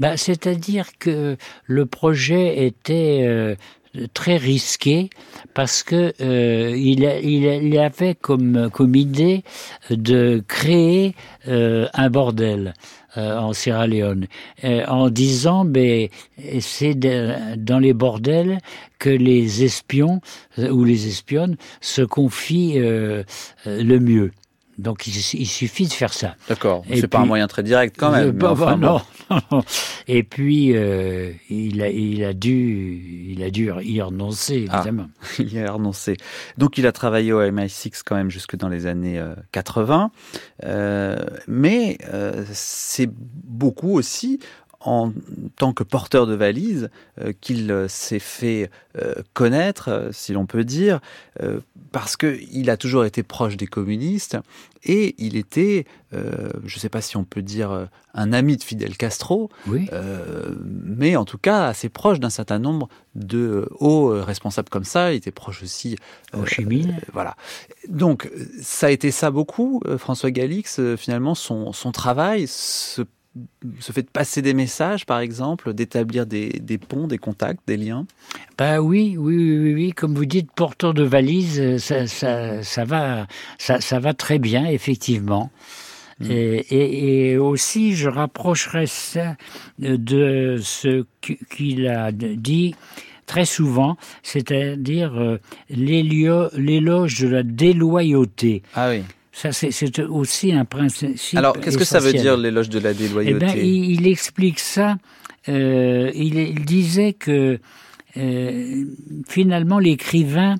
Bah, c'est-à-dire que le projet était très risqué parce que il, il, avait comme, comme idée de créer un bordel. Euh, en Sierra Leone, euh, en disant ben c'est dans les bordels que les espions euh, ou les espionnes se confient le mieux. Donc il, suffit de faire ça. D'accord. C'est pas un moyen très direct quand même. Bah, [LAUGHS] bah, [LAUGHS] non, Et puis euh, il, a, il a dû il a dû y renoncer ah, évidemment. [LAUGHS] il y a renoncé. Donc il a travaillé au MI6 quand même jusque dans les années 80. Euh, euh, mais c'est beaucoup aussi en tant que porteur de valise euh, qu'il euh, s'est fait euh, connaître, si l'on peut dire, parce qu'il a toujours été proche des communistes et il était, je ne sais pas si on peut dire un ami de Fidel Castro, mais en tout cas assez proche d'un certain nombre de hauts responsables comme ça. Il était proche aussi. Au Chimie. voilà. Donc ça a été ça beaucoup, François Galix, finalement, son, son travail, ce se fait de passer des messages, par exemple, d'établir des, ponts, des contacts, des liens Ben oui, oui, oui, oui, comme vous dites, porteur de valise, ça, ça, va, ça, va très bien, effectivement. Mm. Et, aussi, je rapprocherai ça de ce qu'il a dit très souvent, c'est-à-dire euh, l'éloge de la déloyauté. Ah oui. Ça, c'est aussi un principe. Alors, qu'est-ce que ça veut dire l'éloge de la déloyauté eh ben, il, explique ça. Euh, il, disait que euh, finalement, l'écrivain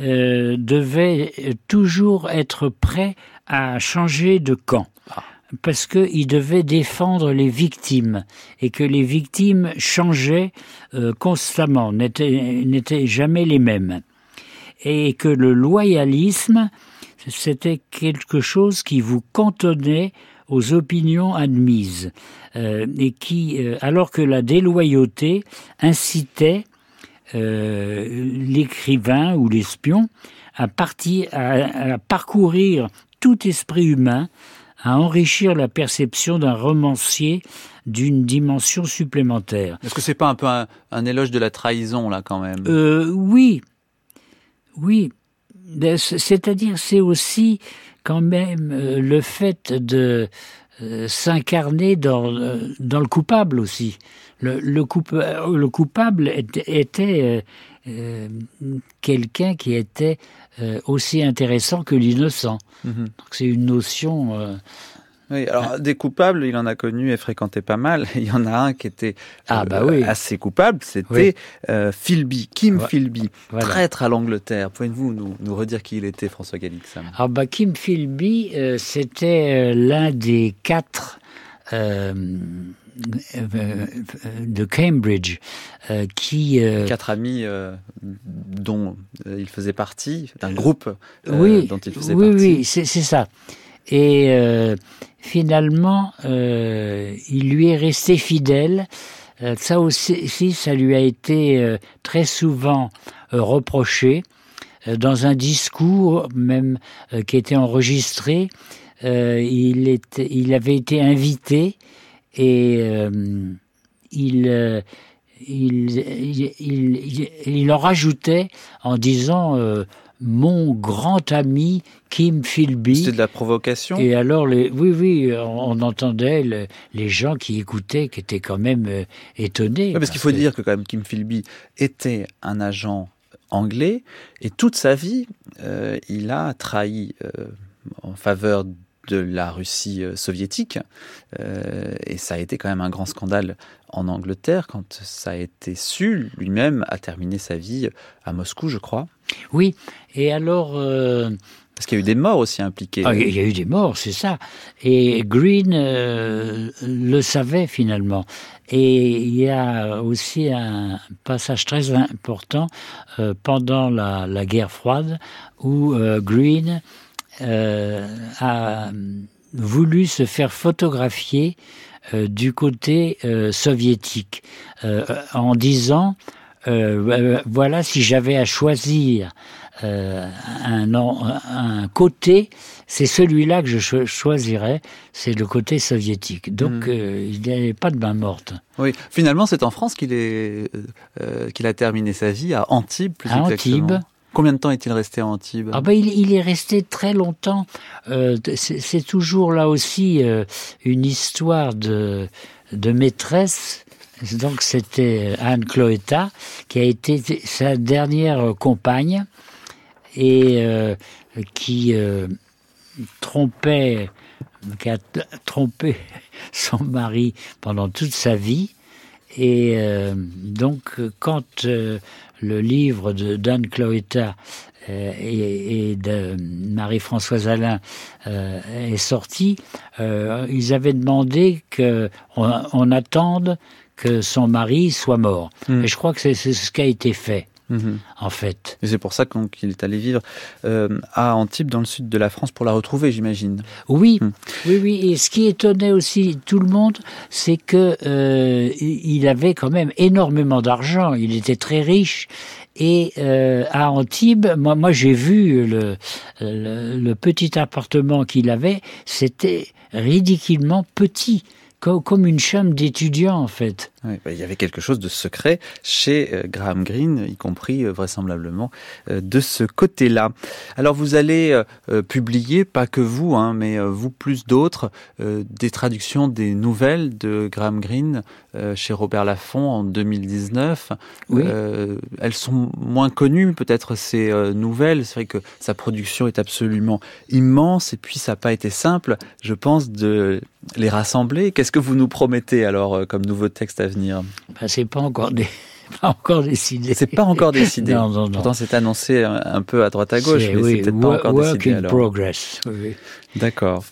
euh, devait toujours être prêt à changer de camp. Parce qu'il devait défendre les victimes et que les victimes changeaient constamment, n'étaient jamais les mêmes. Et que le loyalisme c'était quelque chose qui vous cantonnait aux opinions admises, euh, et qui, euh, alors que la déloyauté incitait euh, l'écrivain ou l'espion à, partir, à, parcourir tout esprit humain à enrichir la perception d'un romancier d'une dimension supplémentaire. Est-ce que c'est pas un peu un, éloge de la trahison là quand même? Oui, oui. C'est-à-dire, c'est aussi quand même euh, le fait de euh, s'incarner dans, dans le coupable aussi. Le, le, le coupable était, quelqu'un qui était aussi intéressant que l'innocent. Mhm. C'est une notion oui, alors des coupables, il en a connu et fréquenté pas mal. [LAUGHS] Il y en a un qui était ah, euh, bah oui. assez coupable, c'était euh, Philby, Kim Philby, traître à l'Angleterre. Pouvez-vous nous, nous, redire qui il était, François Galix ah bah, Kim Philby, euh, c'était l'un des quatre de Cambridge qui quatre amis dont il faisait partie d'un groupe oui, dont il faisait oui, partie. Oui, oui, c'est ça. Et finalement, euh, il lui est resté fidèle. Euh, ça aussi, ça lui a été euh, très souvent reproché dans un discours même qui était enregistré. il, avait été invité et il, en rajoutait en disant mon grand ami Kim Philby. C'était de la provocation? Et alors, les, oui, oui, on, entendait les gens qui écoutaient, qui étaient quand même euh, étonnés. parce, qu'il faut dire que quand même Kim Philby était un agent anglais et toute sa vie, euh, il a trahi euh, en faveur de la Russie soviétique. et ça a été quand même un grand scandale en Angleterre quand ça a été su. Lui-même a terminé sa vie à Moscou, je crois. Oui, et alors... Euh, Parce qu'il y a eu des morts aussi impliquées. Ah, il y a eu des morts, c'est ça. Et Green euh, le savait finalement. Et il y a aussi un passage très important euh, pendant la, la, guerre froide où Green a voulu se faire photographier du côté soviétique en disant euh, voilà, si j'avais à choisir euh, un, un côté, c'est celui-là que je choisirais, c'est le côté soviétique. Donc hmm. euh, il n'y avait pas de main morte. Oui, finalement c'est en France qu'il est qu'il a terminé sa vie à Antibes plus à Antibes. Combien de temps est-il resté à Antibes? Ah ben, il, est resté très longtemps. c'est toujours là aussi une histoire de, de maîtresse donc c'était Anne Cloetta qui a été sa dernière compagne et euh, qui euh, trompait, qui a trompé [LAUGHS] son mari pendant toute sa vie. Et euh, donc quand le livre de d'Anne Cloetta et, de Marie-Françoise Alain est sorti, ils avaient demandé qu'on on attende que son mari soit mort. Hmm. Et je crois que c'est ce qui a été fait. En fait. Et c'est pour ça qu'il est allé vivre euh, à Antibes, dans le sud de la France, pour la retrouver, j'imagine. Oui, hmm. oui, oui. Et ce qui étonnait aussi tout le monde, c'est que euh, il avait quand même énormément d'argent. Il était très riche. Et euh, à Antibes, moi, moi j'ai vu le, le petit appartement qu'il avait. C'était ridiculement petit comme une chambre d'étudiant en fait. Bah, il y avait quelque chose de secret chez euh, Graham Greene, y compris euh, vraisemblablement euh, de ce côté-là. Alors vous allez publier, pas que vous, hein, mais vous plus d'autres, des traductions des nouvelles de Graham Greene chez Robert Laffont en 2019. Oui. elles sont moins connues peut-être ces nouvelles. C'est vrai que sa production est absolument immense et puis ça n'a pas été simple, je pense, de les rassembler. Qu'est-ce que vous nous promettez alors comme nouveau texte à ben, C'est pas encore des [LAUGHS] pas encore décidé. C'est pas encore décidé. non, non, non. Pourtant, c'est annoncé un, peu à droite à gauche, mais oui, c'est peut-être pas encore work décidé. In progress. Oui. D'accord.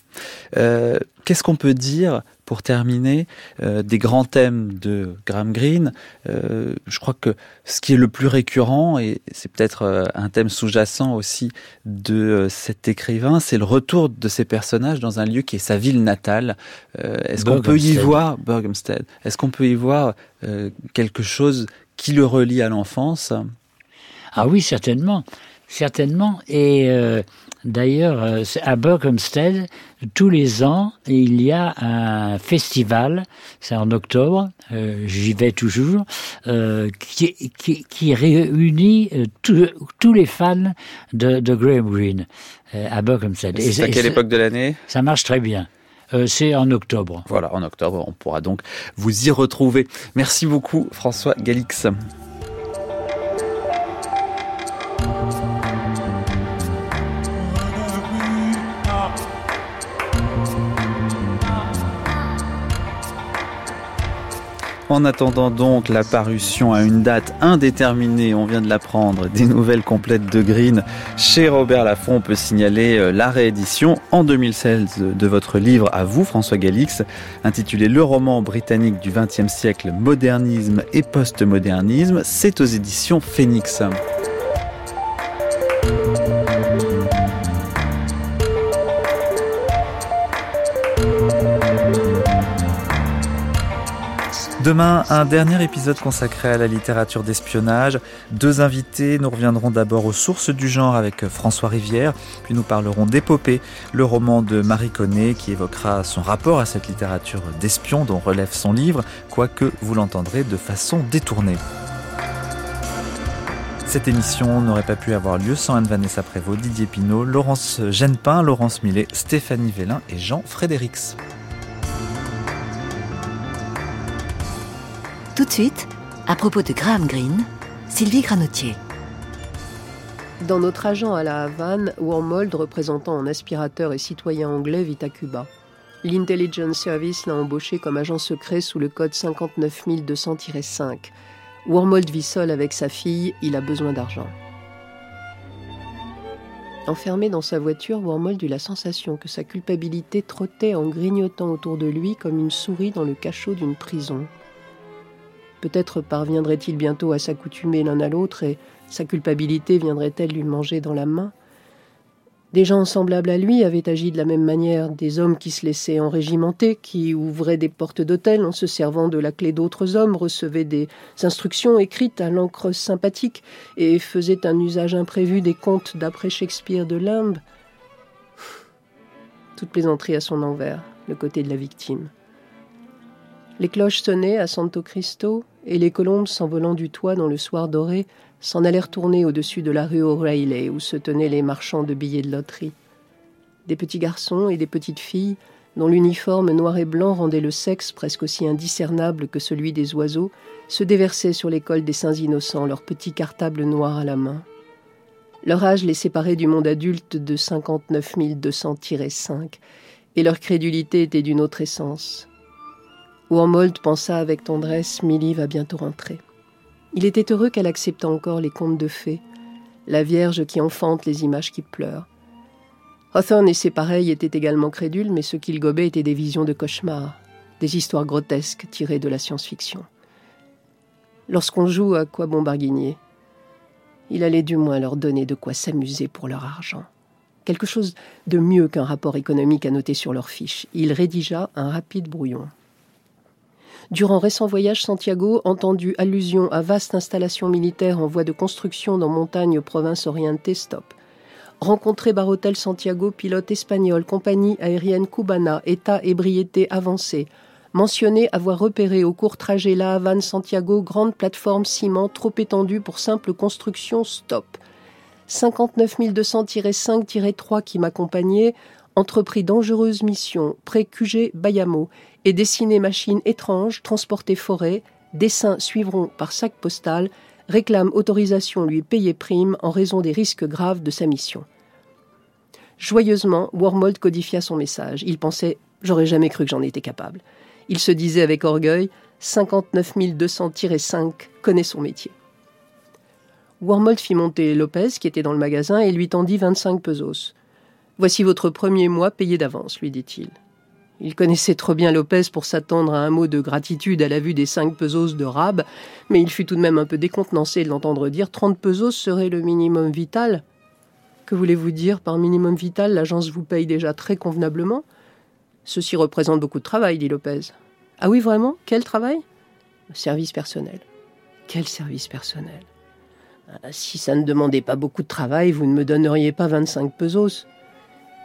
Euh, Qu'est-ce qu'on peut dire pour terminer, euh, des grands thèmes de Graham Greene. Euh, je crois que ce qui est le plus récurrent, et c'est peut-être euh, un thème sous-jacent aussi de cet écrivain, c'est le retour de ces personnages dans un lieu qui est sa ville natale. Est-ce qu'on peut y voir, Berghamsted, est-ce qu'on peut y voir quelque chose qui le relie à l'enfance? Ah oui, certainement certainement. Et euh, d'ailleurs, euh, à Berkhamsted, tous les ans, il y a un festival, c'est en octobre, euh, j'y vais toujours, qui, qui, qui, réunit tous les fans de, de Graham Greene à Berkhamsted. C'est à quelle époque de l'année? Ça marche très bien. c'est en octobre. Voilà, en octobre, on pourra donc vous y retrouver. Merci beaucoup, François Galix. En attendant donc la parution à une date indéterminée, on vient de l'apprendre, des nouvelles complètes de Green chez Robert Laffont, on peut signaler euh, la réédition en 2016 de votre livre à vous, François Galix, intitulé Le roman britannique du XXe siècle, modernisme et postmodernisme. C'est aux éditions Phoenix. Demain, un dernier épisode consacré à la littérature d'espionnage. Deux invités, nous reviendrons d'abord aux sources du genre avec François Rivière, puis nous parlerons d'Épopée, le roman de Marie Connet qui évoquera son rapport à cette littérature d'espion dont relève son livre, quoique vous l'entendrez de façon détournée. Cette émission n'aurait pas pu avoir lieu sans Anne-Vanessa Prévost, Didier Pinault, Laurence Genepin, Laurence Millet, Stéphanie Vélin et Jean Frédérix. Tout de suite, à propos de Graham Greene, Sylvie Granotier. Dans notre agent à la Havane, Wormold, représentant un aspirateur et citoyen anglais, vit à Cuba. L'Intelligence Service l'a embauché comme agent secret sous le code 59200-5. Wormold vit seul avec sa fille, il a besoin d'argent. Enfermé dans sa voiture, Wormold eut la sensation que sa culpabilité trottait en grignotant autour de lui comme une souris dans le cachot d'une prison. Peut-être parviendrait-il bientôt à s'accoutumer l'un à l'autre et sa culpabilité viendrait-elle lui manger dans la main? Des gens semblables à lui avaient agi de la même manière, des hommes qui se laissaient enrégimenter, qui ouvraient des portes d'hôtel en se servant de la clé d'autres hommes, recevaient des instructions écrites à l'encre sympathique et faisaient un usage imprévu des contes d'après Shakespeare de Limbe. Toute plaisanterie à son envers, le côté de la victime. Les cloches sonnaient à Santo Cristo, et les colombes s'envolant du toit dans le soir doré s'en allèrent tourner au-dessus de la rue O'Reilly où se tenaient les marchands de billets de loterie. Des petits garçons et des petites filles, dont l'uniforme noir et blanc rendait le sexe presque aussi indiscernable que celui des oiseaux, se déversaient sur l'école des saints innocents, leurs petits cartables noirs à la main. Leur âge les séparait du monde adulte de 59 200-5, et leur crédulité était d'une autre essence. Wormold pensa avec tendresse Milly va bientôt rentrer. Il était heureux qu'elle acceptât encore les contes de fées, la Vierge qui enfante les images qui pleurent. Hawthorne et ses pareils étaient également crédules, mais ce qu'ils gobaient étaient des visions de cauchemars, des histoires grotesques tirées de la science-fiction. Lorsqu'on joue à quoi bon barguigner Il allait du moins leur donner de quoi s'amuser pour leur argent. Quelque chose de mieux qu'un rapport économique à noter sur leur fiche. Il rédigea un rapide brouillon. Durant récent voyage, Santiago entendu allusion à vaste installation militaire en voie de construction dans montagne province orientée stop. Rencontré Barotel Santiago, pilote espagnol, compagnie aérienne cubana, état ébriété avancée. Mentionné avoir repéré au court trajet La Havane-Santiago grande plateforme ciment trop étendue pour simple construction stop. 59 200-5-3 qui m'accompagnait, entrepris dangereuse mission près QG Bayamo et dessiner machines étranges, transporter forêt, dessins suivront par sac postal, réclame autorisation lui payer prime en raison des risques graves de sa mission. Joyeusement, Wormold codifia son message. Il pensait J'aurais jamais cru que j'en étais capable. Il se disait avec orgueil 59 200-5 connaît son métier. Wormold fit monter Lopez, qui était dans le magasin, et lui tendit 25 pesos. Voici votre premier mois payé d'avance, lui dit-il. Il connaissait trop bien Lopez pour s'attendre à un mot de gratitude à la vue des cinq pesos de Rab, mais il fut tout de même un peu décontenancé de l'entendre dire trente pesos serait le minimum vital. Que voulez-vous dire par minimum vital? L'agence vous paye déjà très convenablement Ceci représente beaucoup de travail, dit Lopez. Ah oui, vraiment? Quel travail? Service personnel. Quel service personnel? Si ça ne demandait pas beaucoup de travail, vous ne me donneriez pas 25 pesos.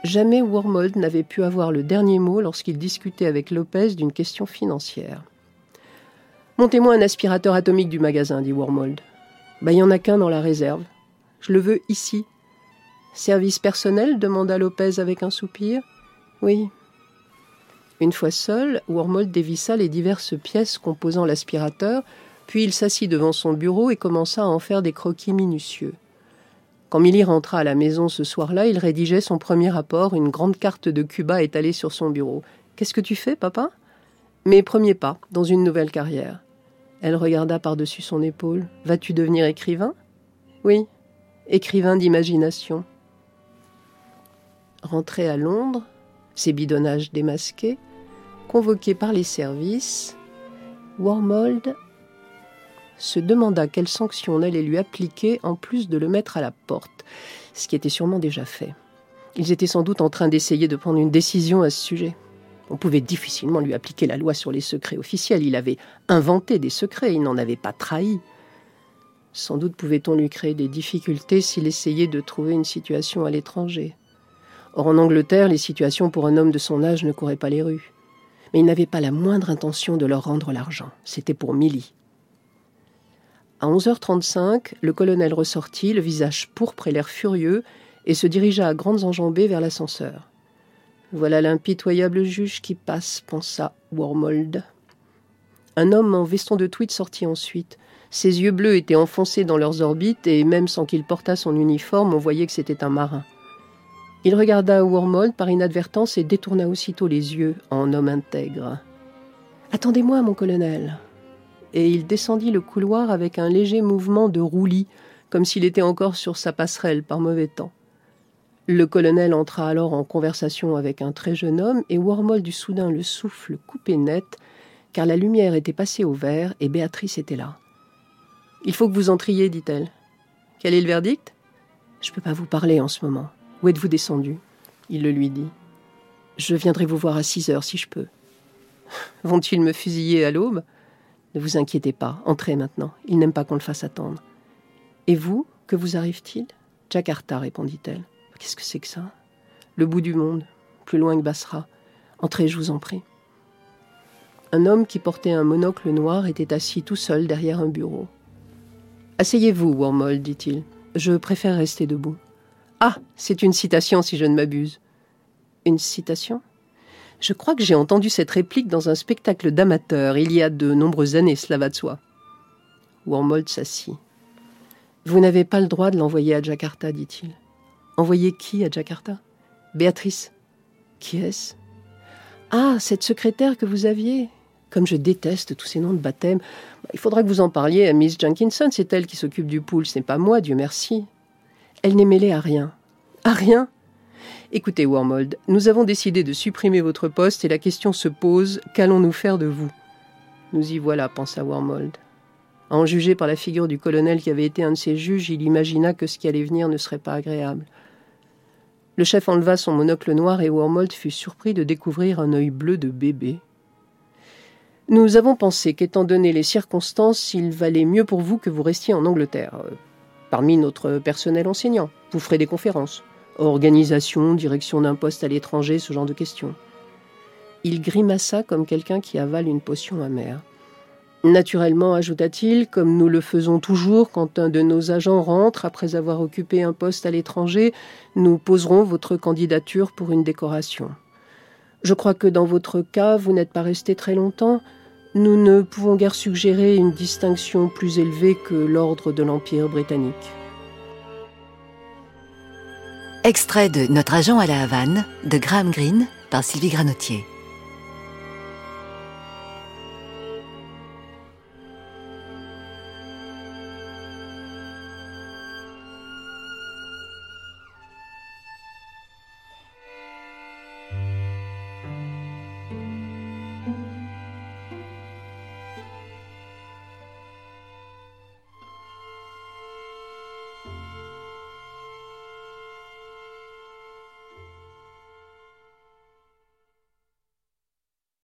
Jamais Wormold n'avait pu avoir le dernier mot lorsqu'il discutait avec Lopez d'une question financière. Montez-moi un aspirateur atomique du magasin, dit Wormold. Bah, il n'y en a qu'un dans la réserve. Je le veux ici. Service personnel demanda Lopez avec un soupir. Oui. Une fois seul, Wormold dévissa les diverses pièces composant l'aspirateur, puis il s'assit devant son bureau et commença à en faire des croquis minutieux. Quand Milly rentra à la maison ce soir-là, il rédigeait son premier rapport, une grande carte de Cuba étalée sur son bureau. Qu'est-ce que tu fais, papa? Mes premiers pas dans une nouvelle carrière. Elle regarda par-dessus son épaule. Vas-tu devenir écrivain? Oui, écrivain d'imagination. Rentré à Londres, ses bidonnages démasqués, convoqué par les services, Wormold se demanda quelle sanction on allait lui appliquer en plus de le mettre à la porte, ce qui était sûrement déjà fait. Ils étaient sans doute en train d'essayer de prendre une décision à ce sujet. On pouvait difficilement lui appliquer la loi sur les secrets officiels. Il avait inventé des secrets, il n'en avait pas trahi. Sans doute pouvait-on lui créer des difficultés s'il essayait de trouver une situation à l'étranger. Or, en Angleterre, les situations pour un homme de son âge ne couraient pas les rues. Mais il n'avait pas la moindre intention de leur rendre l'argent. C'était pour Milly. À 11h35, le colonel ressortit, le visage pourpre et l'air furieux, et se dirigea à grandes enjambées vers l'ascenseur. Voilà l'impitoyable juge qui passe, pensa Wormold. Un homme en veston de tweed sortit ensuite. Ses yeux bleus étaient enfoncés dans leurs orbites, et même sans qu'il portât son uniforme, on voyait que c'était un marin. Il regarda Wormold par inadvertance et détourna aussitôt les yeux en homme intègre. Attendez-moi, mon colonel, et il descendit le couloir avec un léger mouvement de roulis, comme s'il était encore sur sa passerelle par mauvais temps. Le colonel entra alors en conversation avec un très jeune homme, et Wormold du soudain le souffle coupé net, car la lumière était passée au vert et Béatrice était là. Il faut que vous entriez, dit-elle. Quel est le verdict Je ne peux pas vous parler en ce moment. Où êtes-vous descendu? Il le lui dit. Je viendrai vous voir à six heures si je peux. Vont-ils me fusiller à l'aube? Ne vous inquiétez pas, entrez maintenant. Il n'aime pas qu'on le fasse attendre. Et vous, que vous arrive-t-il? Jakarta, répondit-elle. Qu'est-ce que c'est que ça? Le bout du monde, plus loin que Basra. Entrez, je vous en prie. Un homme qui portait un monocle noir était assis tout seul derrière un bureau. Asseyez-vous, Wormold, dit-il. Je préfère rester debout. Ah, c'est une citation si je ne m'abuse. Une citation? Je crois que j'ai entendu cette réplique dans un spectacle d'amateurs il y a de nombreuses années, cela va de soi. Wormold s'assit. Vous n'avez pas le droit de l'envoyer à Jakarta, dit-il. Envoyer qui à Jakarta? Béatrice. Qui est-ce? Ah, cette secrétaire que vous aviez. Comme je déteste tous ces noms de baptême, il faudra que vous en parliez à Miss Jenkinson, c'est elle qui s'occupe du pool, ce n'est pas moi, Dieu merci. Elle n'est mêlée à rien. À rien? Écoutez, Wormold, nous avons décidé de supprimer votre poste et la question se pose qu'allons-nous faire de vous? Nous y voilà, pensa Wormold. À en juger par la figure du colonel qui avait été un de ses juges, il imagina que ce qui allait venir ne serait pas agréable. Le chef enleva son monocle noir et Wormold fut surpris de découvrir un œil bleu de bébé. Nous avons pensé qu'étant donné les circonstances, il valait mieux pour vous que vous restiez en Angleterre, euh, parmi notre personnel enseignant. Vous ferez des conférences organisation, direction d'un poste à l'étranger, ce genre de questions. Il grimaça comme quelqu'un qui avale une potion amère. Naturellement, ajouta-t-il, comme nous le faisons toujours quand un de nos agents rentre après avoir occupé un poste à l'étranger, nous poserons votre candidature pour une décoration. Je crois que dans votre cas, vous n'êtes pas resté très longtemps. Nous ne pouvons guère suggérer une distinction plus élevée que l'ordre de l'Empire britannique. Extrait de Notre agent à la Havane de Graham Greene par Sylvie Granotier.